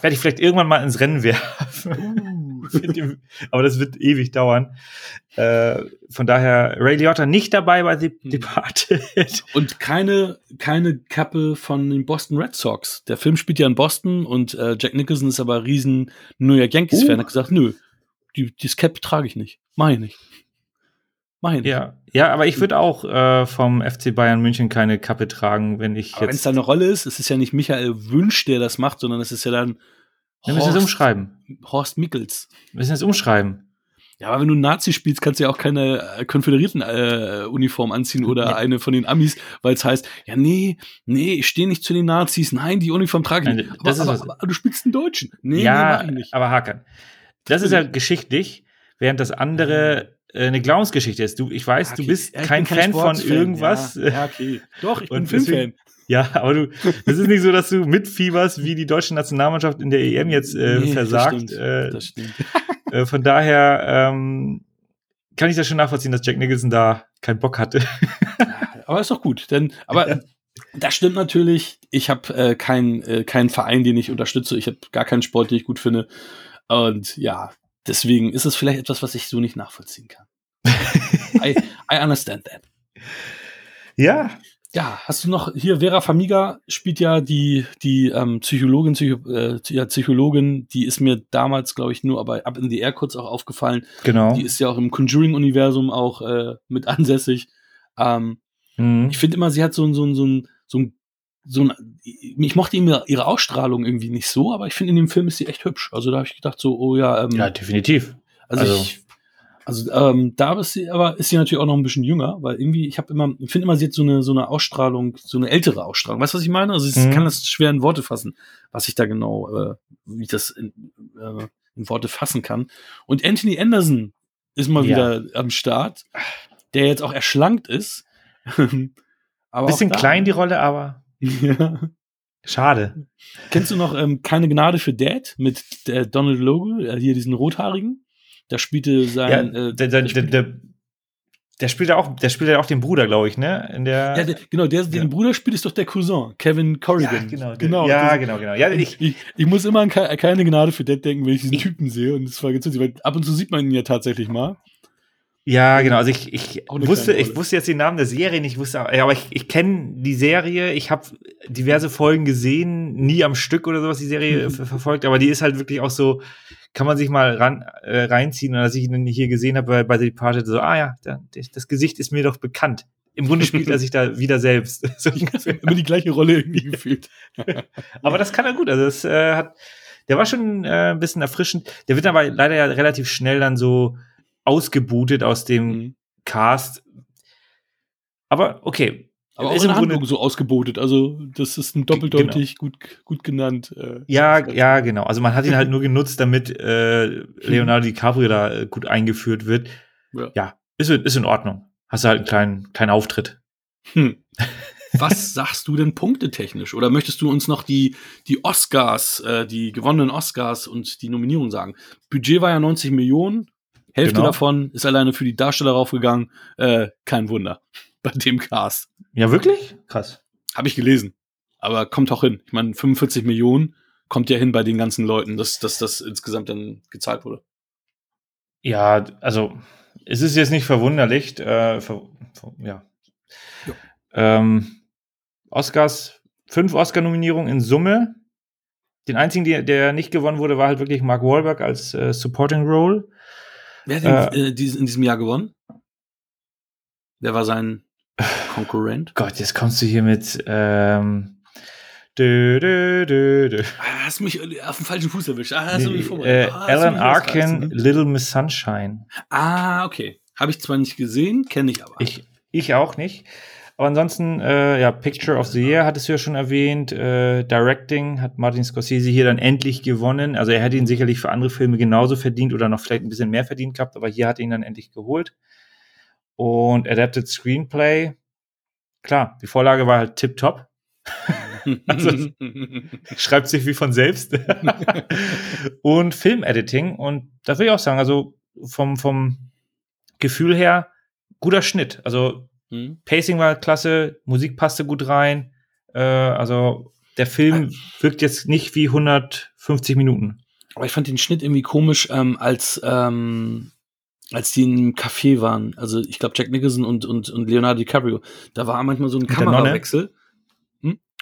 [SPEAKER 3] werde ich vielleicht irgendwann mal ins Rennen werfen. *laughs* Dem- aber das wird ewig dauern. Äh, von daher, Ray Liotta nicht dabei bei The
[SPEAKER 2] Hm.
[SPEAKER 3] Departed. *laughs*
[SPEAKER 2] Und keine, keine Kappe von den Boston Red Sox. Der Film spielt ja in Boston und äh, Jack Nicholson ist aber riesen New York Yankees-Fan.
[SPEAKER 3] Uh.
[SPEAKER 2] Hat gesagt, nö, die, dieses Cap trage ich nicht. Mach ich nicht. Mach ich nicht.
[SPEAKER 3] ja, ja, aber ich würde auch äh, vom FC Bayern München keine Kappe tragen, wenn ich
[SPEAKER 2] Aber wenn es
[SPEAKER 3] jetzt.
[SPEAKER 2] da eine Rolle ist, es ist ja nicht Michael Wünsch, der das macht, sondern es ist ja dann
[SPEAKER 3] Wir müssen es umschreiben.
[SPEAKER 2] Horst Mickels.
[SPEAKER 3] Wir müssen es umschreiben.
[SPEAKER 2] Ja, aber wenn du Nazi spielst, kannst du ja auch keine äh, konföderierten äh, Uniform anziehen oder
[SPEAKER 3] Ja.
[SPEAKER 2] eine von den Amis, weil es heißt, ja, nee, nee, ich stehe nicht zu den Nazis, nein, die Uniform trage ich nicht.
[SPEAKER 3] das
[SPEAKER 2] aber,
[SPEAKER 3] ist
[SPEAKER 2] aber,
[SPEAKER 3] was-
[SPEAKER 2] aber du spielst einen Deutschen. Nee,
[SPEAKER 3] ja,
[SPEAKER 2] nee, mach ich nicht.
[SPEAKER 3] aber Hakan. Das ist ja geschichtlich, während das andere eine Glaubensgeschichte ist. Du, ich weiß, du
[SPEAKER 2] Okay.
[SPEAKER 3] bist
[SPEAKER 2] Ja,
[SPEAKER 3] kein
[SPEAKER 2] bin
[SPEAKER 3] Fan von irgendwas.
[SPEAKER 2] Ja, ja, okay. Doch, ich *laughs* bin Filmfan.
[SPEAKER 3] Ja, aber du, es ist nicht so, dass du mitfieberst, wie die deutsche Nationalmannschaft in der EM jetzt äh,
[SPEAKER 2] Nee,
[SPEAKER 3] versagt.
[SPEAKER 2] Das stimmt.
[SPEAKER 3] Äh,
[SPEAKER 2] das *laughs*
[SPEAKER 3] äh, von daher ähm, kann ich das schon nachvollziehen, dass Jack Nicholson da keinen Bock hatte.
[SPEAKER 2] Aber ist doch gut, denn aber *laughs* das stimmt natürlich. Ich habe äh, keinen äh, keinen Verein, den ich unterstütze. Ich habe gar keinen Sport, den ich gut finde. Und ja, deswegen ist es vielleicht etwas, was ich so nicht nachvollziehen kann. *laughs* I, I understand that.
[SPEAKER 3] ja,
[SPEAKER 2] Ja, hast du noch hier Vera Famiga spielt ja die die ähm, Psychologin, Psycho, äh, ja, Psychologin, die ist mir damals, glaube ich, nur aber ab in die Air kurz auch aufgefallen.
[SPEAKER 3] genau.
[SPEAKER 2] Die ist ja auch im Conjuring-Universum auch äh, mit ansässig. Ähm,
[SPEAKER 3] Mhm.
[SPEAKER 2] ich finde immer, sie hat so ein, so ein, so ein, so ein, so ein ich mochte ihre, ihre Ausstrahlung irgendwie nicht so, aber ich finde, in dem Film ist sie echt hübsch. Also da habe ich gedacht, so, oh ja, ähm,
[SPEAKER 3] Ja, definitiv.
[SPEAKER 2] also,
[SPEAKER 3] also-
[SPEAKER 2] ich, also ähm, da ist sie, aber ist sie natürlich auch noch ein bisschen jünger, weil irgendwie, ich habe immer, ich finde immer, sie hat so eine, so eine Ausstrahlung, so eine ältere Ausstrahlung. Weißt du, was ich meine? Also ich
[SPEAKER 3] Mhm.
[SPEAKER 2] kann das schwer in Worte fassen, was ich da genau, äh, wie ich das in, äh, in Worte fassen kann. Und Anthony Anderson ist mal
[SPEAKER 3] Ja.
[SPEAKER 2] wieder am Start, der jetzt auch erschlankt ist. *laughs* aber
[SPEAKER 3] Bisschen klein die Rolle, aber
[SPEAKER 2] ja.
[SPEAKER 3] schade.
[SPEAKER 2] Kennst du noch ähm, Keine Gnade für Dad mit der Donald Logue, äh, hier diesen Rothaarigen? Da spielte
[SPEAKER 3] Ja,
[SPEAKER 2] sein,
[SPEAKER 3] der,
[SPEAKER 2] äh,
[SPEAKER 3] der,
[SPEAKER 2] der
[SPEAKER 3] der,
[SPEAKER 2] spielt-
[SPEAKER 3] der, der spielt ja auch, der spielt ja auch den Bruder, glaube ich, ne? In der.
[SPEAKER 2] Ja, der, genau, der,
[SPEAKER 3] Ja.
[SPEAKER 2] den Bruder spielt, ist doch der Cousin, Kevin Corrigan.
[SPEAKER 3] genau,
[SPEAKER 2] genau.
[SPEAKER 3] Ja,
[SPEAKER 2] das-
[SPEAKER 3] genau, genau. Ja, ich,
[SPEAKER 2] ich, ich muss immer an ke keine Gnade für Dead denken, wenn ich diesen
[SPEAKER 3] Ich-
[SPEAKER 2] Typen sehe. Und das war ganz witzig, weil ab und zu sieht man ihn ja tatsächlich mal.
[SPEAKER 3] Ja, genau. Also ich, ich wusste, ich wusste jetzt den Namen der Serie nicht, wusste, aber ich, ich kenne die Serie. Ich habe diverse Folgen gesehen, nie am Stück oder sowas die Serie
[SPEAKER 2] Mhm.
[SPEAKER 3] ver verfolgt, aber die ist halt wirklich auch so, kann man sich mal ran, äh, reinziehen. Und als ich ihn hier gesehen habe bei, bei The Departed, so, ah ja, da, das Gesicht ist mir doch bekannt. Im Grunde spielt er *laughs* sich da wieder selbst. *laughs* so.
[SPEAKER 2] Immer die gleiche Rolle irgendwie gefühlt. *laughs*
[SPEAKER 3] Aber das kann er gut. Also das äh, hat, der war schon äh, ein bisschen erfrischend. Der wird aber leider ja relativ schnell dann so ausgebootet aus dem
[SPEAKER 2] Mhm.
[SPEAKER 3] Cast. Aber okay.
[SPEAKER 2] Aber auch
[SPEAKER 3] Ist
[SPEAKER 2] in
[SPEAKER 3] im
[SPEAKER 2] der
[SPEAKER 3] Grunde-
[SPEAKER 2] Handlung so ausgebootet. Also, das ist ein doppeldeutlich gut, gut genannt. Äh,
[SPEAKER 3] Ja, ja, genau. Also man hat ihn halt *laughs* nur genutzt, damit äh, Leonardo DiCaprio da äh, gut eingeführt wird.
[SPEAKER 2] Ja.
[SPEAKER 3] Ja, ist, ist in Ordnung. Hast du halt einen kleinen, kleinen Auftritt.
[SPEAKER 2] Hm. *laughs* Was sagst du denn punktetechnisch? Oder möchtest du uns noch die, die Oscars, äh, die gewonnenen Oscars und die Nominierung sagen? Budget war ja 90 Millionen. Hälfte
[SPEAKER 3] Genau.
[SPEAKER 2] davon ist alleine für die Darsteller raufgegangen. Äh, kein Wunder. *laughs* Bei dem Cast.
[SPEAKER 3] Ja, wirklich? Krass.
[SPEAKER 2] Habe ich gelesen. Aber kommt auch hin. Ich meine, 45 Millionen kommt ja hin bei den ganzen Leuten, dass, dass das insgesamt dann gezahlt wurde.
[SPEAKER 3] Ja, also es ist jetzt nicht verwunderlich. Äh, ver, ver, ja.
[SPEAKER 2] Ja.
[SPEAKER 3] Ähm, Oscars, fünf Oscar-Nominierungen in Summe. Den einzigen, der, der nicht gewonnen wurde, war halt wirklich Mark Wahlberg als äh, Supporting Role.
[SPEAKER 2] Wer hat den, äh, dieses, in diesem Jahr gewonnen? Wer war sein *sighs* Konkurrent?
[SPEAKER 3] Gott, jetzt kommst du hier mit ähm, Dö, dö, dö, dö.
[SPEAKER 2] Ah, hast mich auf den falschen Fuß erwischt. Ah, hast du mich
[SPEAKER 3] Äh,
[SPEAKER 2] vorbereitet. Ah, hast du
[SPEAKER 3] Alan Arkin,
[SPEAKER 2] ne?
[SPEAKER 3] Little Miss Sunshine.
[SPEAKER 2] Ah, okay. Habe ich zwar nicht gesehen, kenne ich aber.
[SPEAKER 3] Ich, ich auch nicht. Aber ansonsten, äh, ja, Picture of the Year hattest du ja schon erwähnt. Äh, Directing hat Martin Scorsese hier dann endlich gewonnen. Also er hätte ihn sicherlich für andere Filme genauso verdient oder noch vielleicht ein bisschen mehr verdient gehabt, aber hier hat er ihn dann endlich geholt. Und Adapted Screenplay, klar, die Vorlage war halt tipptopp. *laughs* also- *laughs* Schreibt sich wie von selbst. *laughs* und Filmediting. Und da will ich auch sagen, also vom, vom Gefühl her, guter Schnitt. Also
[SPEAKER 2] Hm?
[SPEAKER 3] Pacing war klasse, Musik passte gut rein. Äh, also der Film wirkt jetzt nicht wie 150 Minuten.
[SPEAKER 2] Aber ich fand den Schnitt irgendwie komisch, ähm, als, ähm, als die im Café waren. Also ich glaube Jack Nicholson und, und, und Leonardo DiCaprio. Da war manchmal so ein? Kamerawechsel.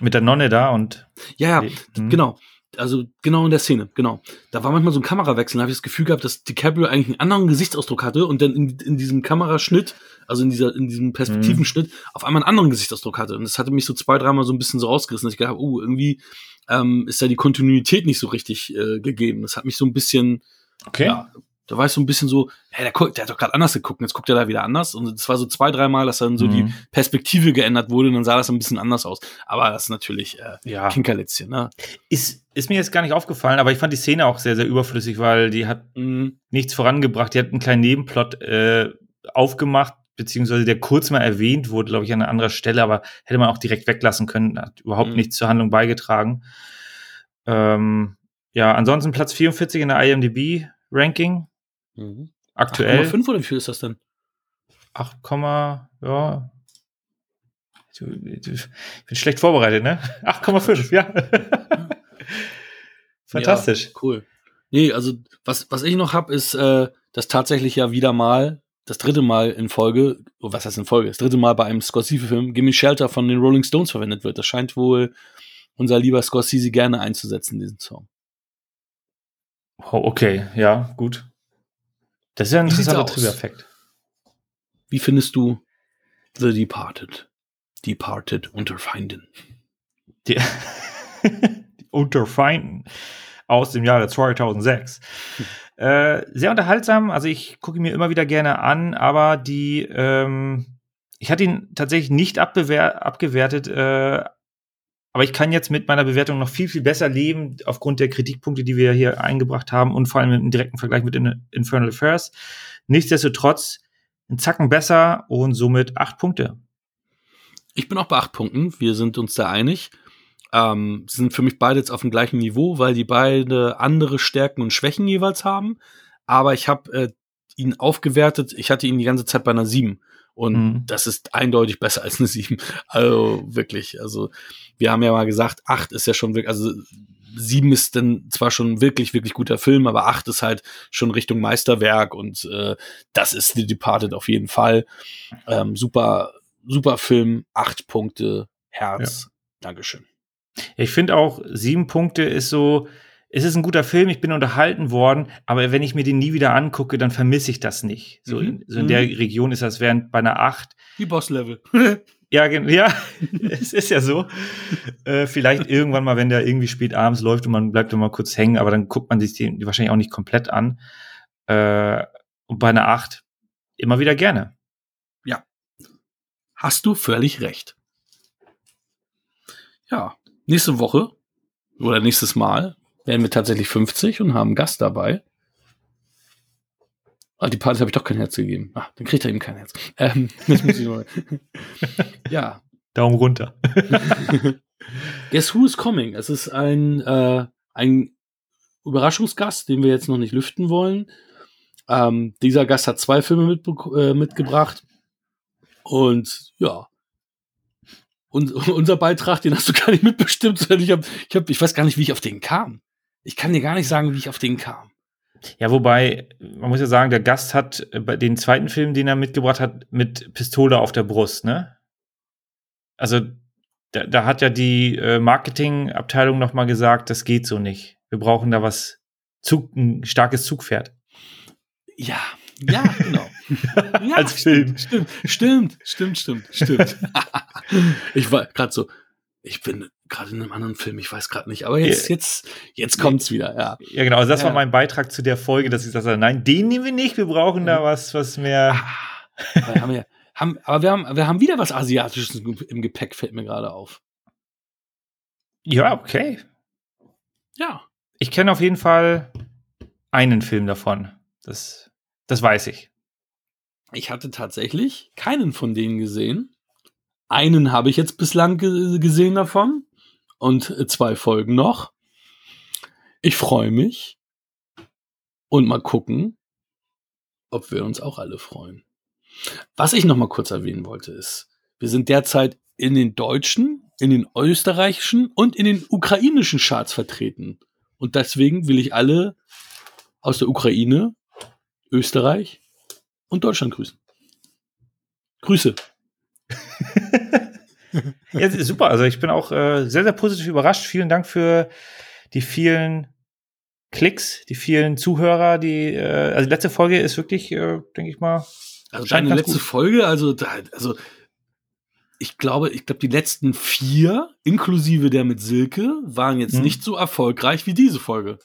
[SPEAKER 3] Mit der Nonne da und
[SPEAKER 2] Ja, ja,
[SPEAKER 3] Mhm.
[SPEAKER 2] genau. Also genau in der Szene, genau. Da war manchmal so ein Kamerawechsel. Da habe ich das Gefühl gehabt, dass DiCaprio eigentlich einen anderen Gesichtsausdruck hatte und dann in, in diesem Kameraschnitt, also in dieser in diesem Perspektivenschnitt, auf einmal einen anderen Gesichtsausdruck hatte. Und das hatte mich so zwei, dreimal so ein bisschen so rausgerissen, dass ich gedacht habe, oh, irgendwie ähm, ist da die Kontinuität nicht so richtig äh, gegeben. Das hat mich so ein bisschen,
[SPEAKER 3] okay.
[SPEAKER 2] ja, da war ich so ein bisschen so, hey, der, guckt- der hat doch gerade anders geguckt, jetzt guckt er da wieder anders. Und es war so zwei, dreimal, dass dann so die
[SPEAKER 3] Mhm.
[SPEAKER 2] Perspektive geändert wurde und dann sah das ein bisschen anders aus. Aber das ist natürlich äh,
[SPEAKER 3] Ja.
[SPEAKER 2] Kinkerlitzchen, ne?
[SPEAKER 3] Ist, ist mir jetzt gar nicht aufgefallen, aber ich fand die Szene auch sehr, sehr überflüssig, weil die hat
[SPEAKER 2] Mhm.
[SPEAKER 3] nichts vorangebracht. Die hat einen kleinen Nebenplot äh, aufgemacht, beziehungsweise der kurz mal erwähnt wurde, glaube ich, an einer anderen Stelle, aber hätte man auch direkt weglassen können. Hat überhaupt
[SPEAKER 2] Mhm.
[SPEAKER 3] nichts zur Handlung beigetragen. Ähm, ja, ansonsten Platz 44 in der IMDb-Ranking.
[SPEAKER 2] Mhm.
[SPEAKER 3] Aktuell
[SPEAKER 2] 8,5 oder wie viel ist das denn?
[SPEAKER 3] 8, ja. Ich bin schlecht vorbereitet, ne? *laughs* 8,5, ja. *laughs* Fantastisch.
[SPEAKER 2] Ja, cool. Nee, also was, was ich noch hab, ist, äh, dass tatsächlich ja wieder mal, das dritte Mal in Folge, oh, was heißt in Folge, das dritte Mal bei einem Scorsese-Film Gimme Shelter von den Rolling Stones verwendet wird. Das scheint wohl unser lieber Scorsese gerne einzusetzen, diesen Song.
[SPEAKER 3] Oh, okay, ja, gut. Das ist ja ein interessanter
[SPEAKER 2] aus?
[SPEAKER 3] Trivia-Effekt.
[SPEAKER 2] Wie findest du The Departed? Departed unter Feinden.
[SPEAKER 3] Die, *laughs* die Unter Feinden aus dem Jahre 2006. Äh, sehr unterhaltsam, also ich gucke ihn mir immer wieder gerne an, aber die, ähm, ich hatte ihn tatsächlich nicht abgewertet, äh, aber ich kann jetzt mit meiner Bewertung noch viel, viel besser leben, aufgrund der Kritikpunkte, die wir hier eingebracht haben und vor allem im direkten Vergleich mit In Infernal Affairs. Nichtsdestotrotz ein Zacken besser und somit acht Punkte.
[SPEAKER 2] Ich bin auch bei acht Punkten. Wir sind uns da einig. Ähm, sind für mich beide jetzt auf dem gleichen Niveau, weil die beide andere Stärken und Schwächen jeweils haben. Aber ich habe äh, ihn aufgewertet. Ich hatte ihn die ganze Zeit bei einer 7. Und
[SPEAKER 3] Mhm.
[SPEAKER 2] das ist eindeutig besser als eine 7. Also wirklich. Also wir haben ja mal gesagt, 8 ist ja schon wirklich, also 7 ist dann zwar schon wirklich, wirklich guter Film, aber 8 ist halt schon Richtung Meisterwerk und äh, das ist The Departed auf jeden Fall. Ähm, super, super Film, 8 Punkte, Herz. Dankeschön.
[SPEAKER 3] Ich finde auch, sieben Punkte ist so, es ist ein guter Film, ich bin unterhalten worden, aber wenn ich mir den nie wieder angucke, dann vermisse ich das nicht. So,
[SPEAKER 2] Mhm.
[SPEAKER 3] in, so in der Region ist das während bei einer acht.
[SPEAKER 2] Die Boss-Level. *laughs*
[SPEAKER 3] Ja, ja, *laughs* es ist ja so. Äh, vielleicht irgendwann mal, wenn der irgendwie spät abends läuft und man bleibt immer kurz hängen, aber dann guckt man sich den wahrscheinlich auch nicht komplett an. Äh, und bei einer acht immer wieder gerne.
[SPEAKER 2] Hast du völlig recht. Ja, nächste Woche oder nächstes Mal werden wir tatsächlich 50 und haben einen Gast dabei. Ah, die Party habe ich doch kein Herz gegeben. Ah, dann kriegt er eben kein Herz. Ähm, *laughs* das muss ich noch. *laughs* ja.
[SPEAKER 3] Daumen runter. *laughs*
[SPEAKER 2] Guess who is coming? Es ist ein, äh, ein Überraschungsgast, den wir jetzt noch nicht lüften wollen. Ähm, dieser Gast hat zwei Filme mitbe- äh, mitgebracht. Und ja. Und unser Beitrag, den hast du gar nicht mitbestimmt. sondern Ich, hab, ich, hab, ich weiß gar nicht, wie ich auf den kam. Ich kann dir gar nicht sagen, wie ich auf den kam.
[SPEAKER 3] Ja, wobei, man muss ja sagen, der Gast hat äh, bei den zweiten Film, den er mitgebracht hat, mit Pistole auf der Brust, ne? Also, da, da hat ja die äh, Marketingabteilung noch mal gesagt, das geht so nicht. Wir brauchen da was, Zug, ein starkes Zugpferd.
[SPEAKER 2] Ja, ja, genau. *laughs* Ja,
[SPEAKER 3] Als Film.
[SPEAKER 2] Stimmt, stimmt, stimmt, stimmt, stimmt. *laughs* ich war gerade so, Ich bin gerade in einem anderen Film, ich weiß gerade nicht, aber jetzt, jetzt, jetzt kommt's wieder, ja.
[SPEAKER 3] Ja, genau. Also das
[SPEAKER 2] Ja.
[SPEAKER 3] war mein Beitrag zu der Folge, dass ich gesagt habe, nein, den nehmen wir nicht. Wir brauchen da was, was mehr.
[SPEAKER 2] Ah, aber haben wir, haben, aber wir haben, wir haben wieder was Asiatisches im im Gepäck, fällt mir gerade auf.
[SPEAKER 3] Ja, okay.
[SPEAKER 2] Ja.
[SPEAKER 3] Ich kenne auf jeden Fall einen Film davon. Das, das weiß ich.
[SPEAKER 2] Ich hatte tatsächlich keinen von denen gesehen. Einen habe ich jetzt bislang ge gesehen davon und zwei Folgen noch. Ich freue mich und mal gucken, ob wir uns auch alle freuen. Was ich noch mal kurz erwähnen wollte ist, wir sind derzeit in den deutschen, in den österreichischen und in den ukrainischen Charts vertreten. Und deswegen will ich alle aus der Ukraine, Österreich und Deutschland grüßen. Grüße. *laughs*
[SPEAKER 3] Ja, super. Also ich bin auch äh, sehr, sehr positiv überrascht. Vielen Dank für die vielen Klicks, die vielen Zuhörer. Die, äh, also die letzte Folge ist wirklich, äh, denke ich mal,
[SPEAKER 2] Also deine letzte
[SPEAKER 3] gut.
[SPEAKER 2] Folge, also, da, also ich glaube, ich glaube, die letzten vier, inklusive der mit Silke, waren jetzt
[SPEAKER 3] Mhm.
[SPEAKER 2] nicht so erfolgreich wie diese Folge.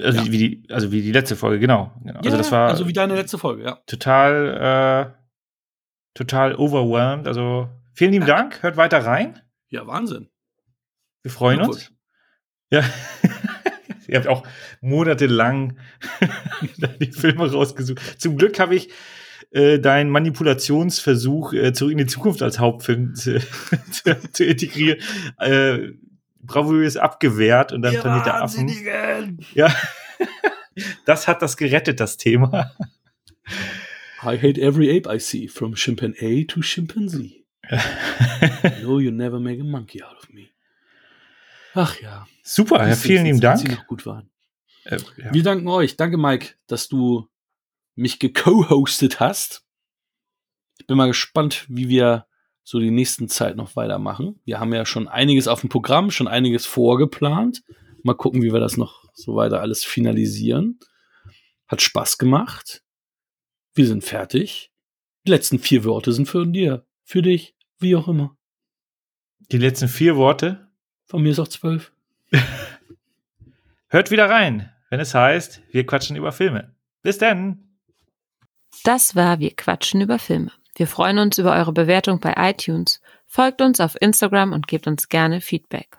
[SPEAKER 3] also,
[SPEAKER 2] Ja.
[SPEAKER 3] wie die, also wie die letzte Folge, genau. genau. also das war
[SPEAKER 2] also wie deine letzte Folge, ja.
[SPEAKER 3] total, äh, total overwhelmed. Also vielen lieben Dank. Hört weiter rein.
[SPEAKER 2] Ja, Wahnsinn.
[SPEAKER 3] Wir freuen uns. Ja. *laughs* Ihr habt auch monatelang *laughs* die Filme rausgesucht. Zum Glück habe ich äh, deinen Manipulationsversuch äh, zurück in die Zukunft als Hauptfilm *laughs* zu, zu, zu integrieren äh, bravourös abgewehrt und dann
[SPEAKER 2] Ihr
[SPEAKER 3] Planet der Affen. Ja. Das hat das gerettet, das Thema.
[SPEAKER 2] I hate every ape I see, from chimpanzee to chimpanzee. *laughs* No, you never make a monkey out of me. Ach ja.
[SPEAKER 3] Super, ja, vielen lieben
[SPEAKER 2] als sie
[SPEAKER 3] Dank.
[SPEAKER 2] noch gut waren.
[SPEAKER 3] Äh, ja.
[SPEAKER 2] Wir danken euch. Danke, Mike, dass du mich geco-hostet hast. Ich bin mal gespannt, wie wir so die nächsten Zeit noch weitermachen. Wir haben ja schon einiges auf dem Programm, schon einiges vorgeplant. Mal gucken, wie wir das noch so weiter alles finalisieren. Hat Spaß gemacht. Wir sind fertig. Die letzten vier Worte sind für dir, für dich, wie auch immer.
[SPEAKER 3] Die letzten vier Worte.
[SPEAKER 2] Von mir ist auch zwölf. *laughs*
[SPEAKER 3] Hört wieder rein, wenn es heißt, wir quatschen über Filme. Bis dann.
[SPEAKER 1] Das war Wir quatschen über Filme. Wir freuen uns über eure Bewertung bei iTunes. Folgt uns auf Instagram und gebt uns gerne Feedback.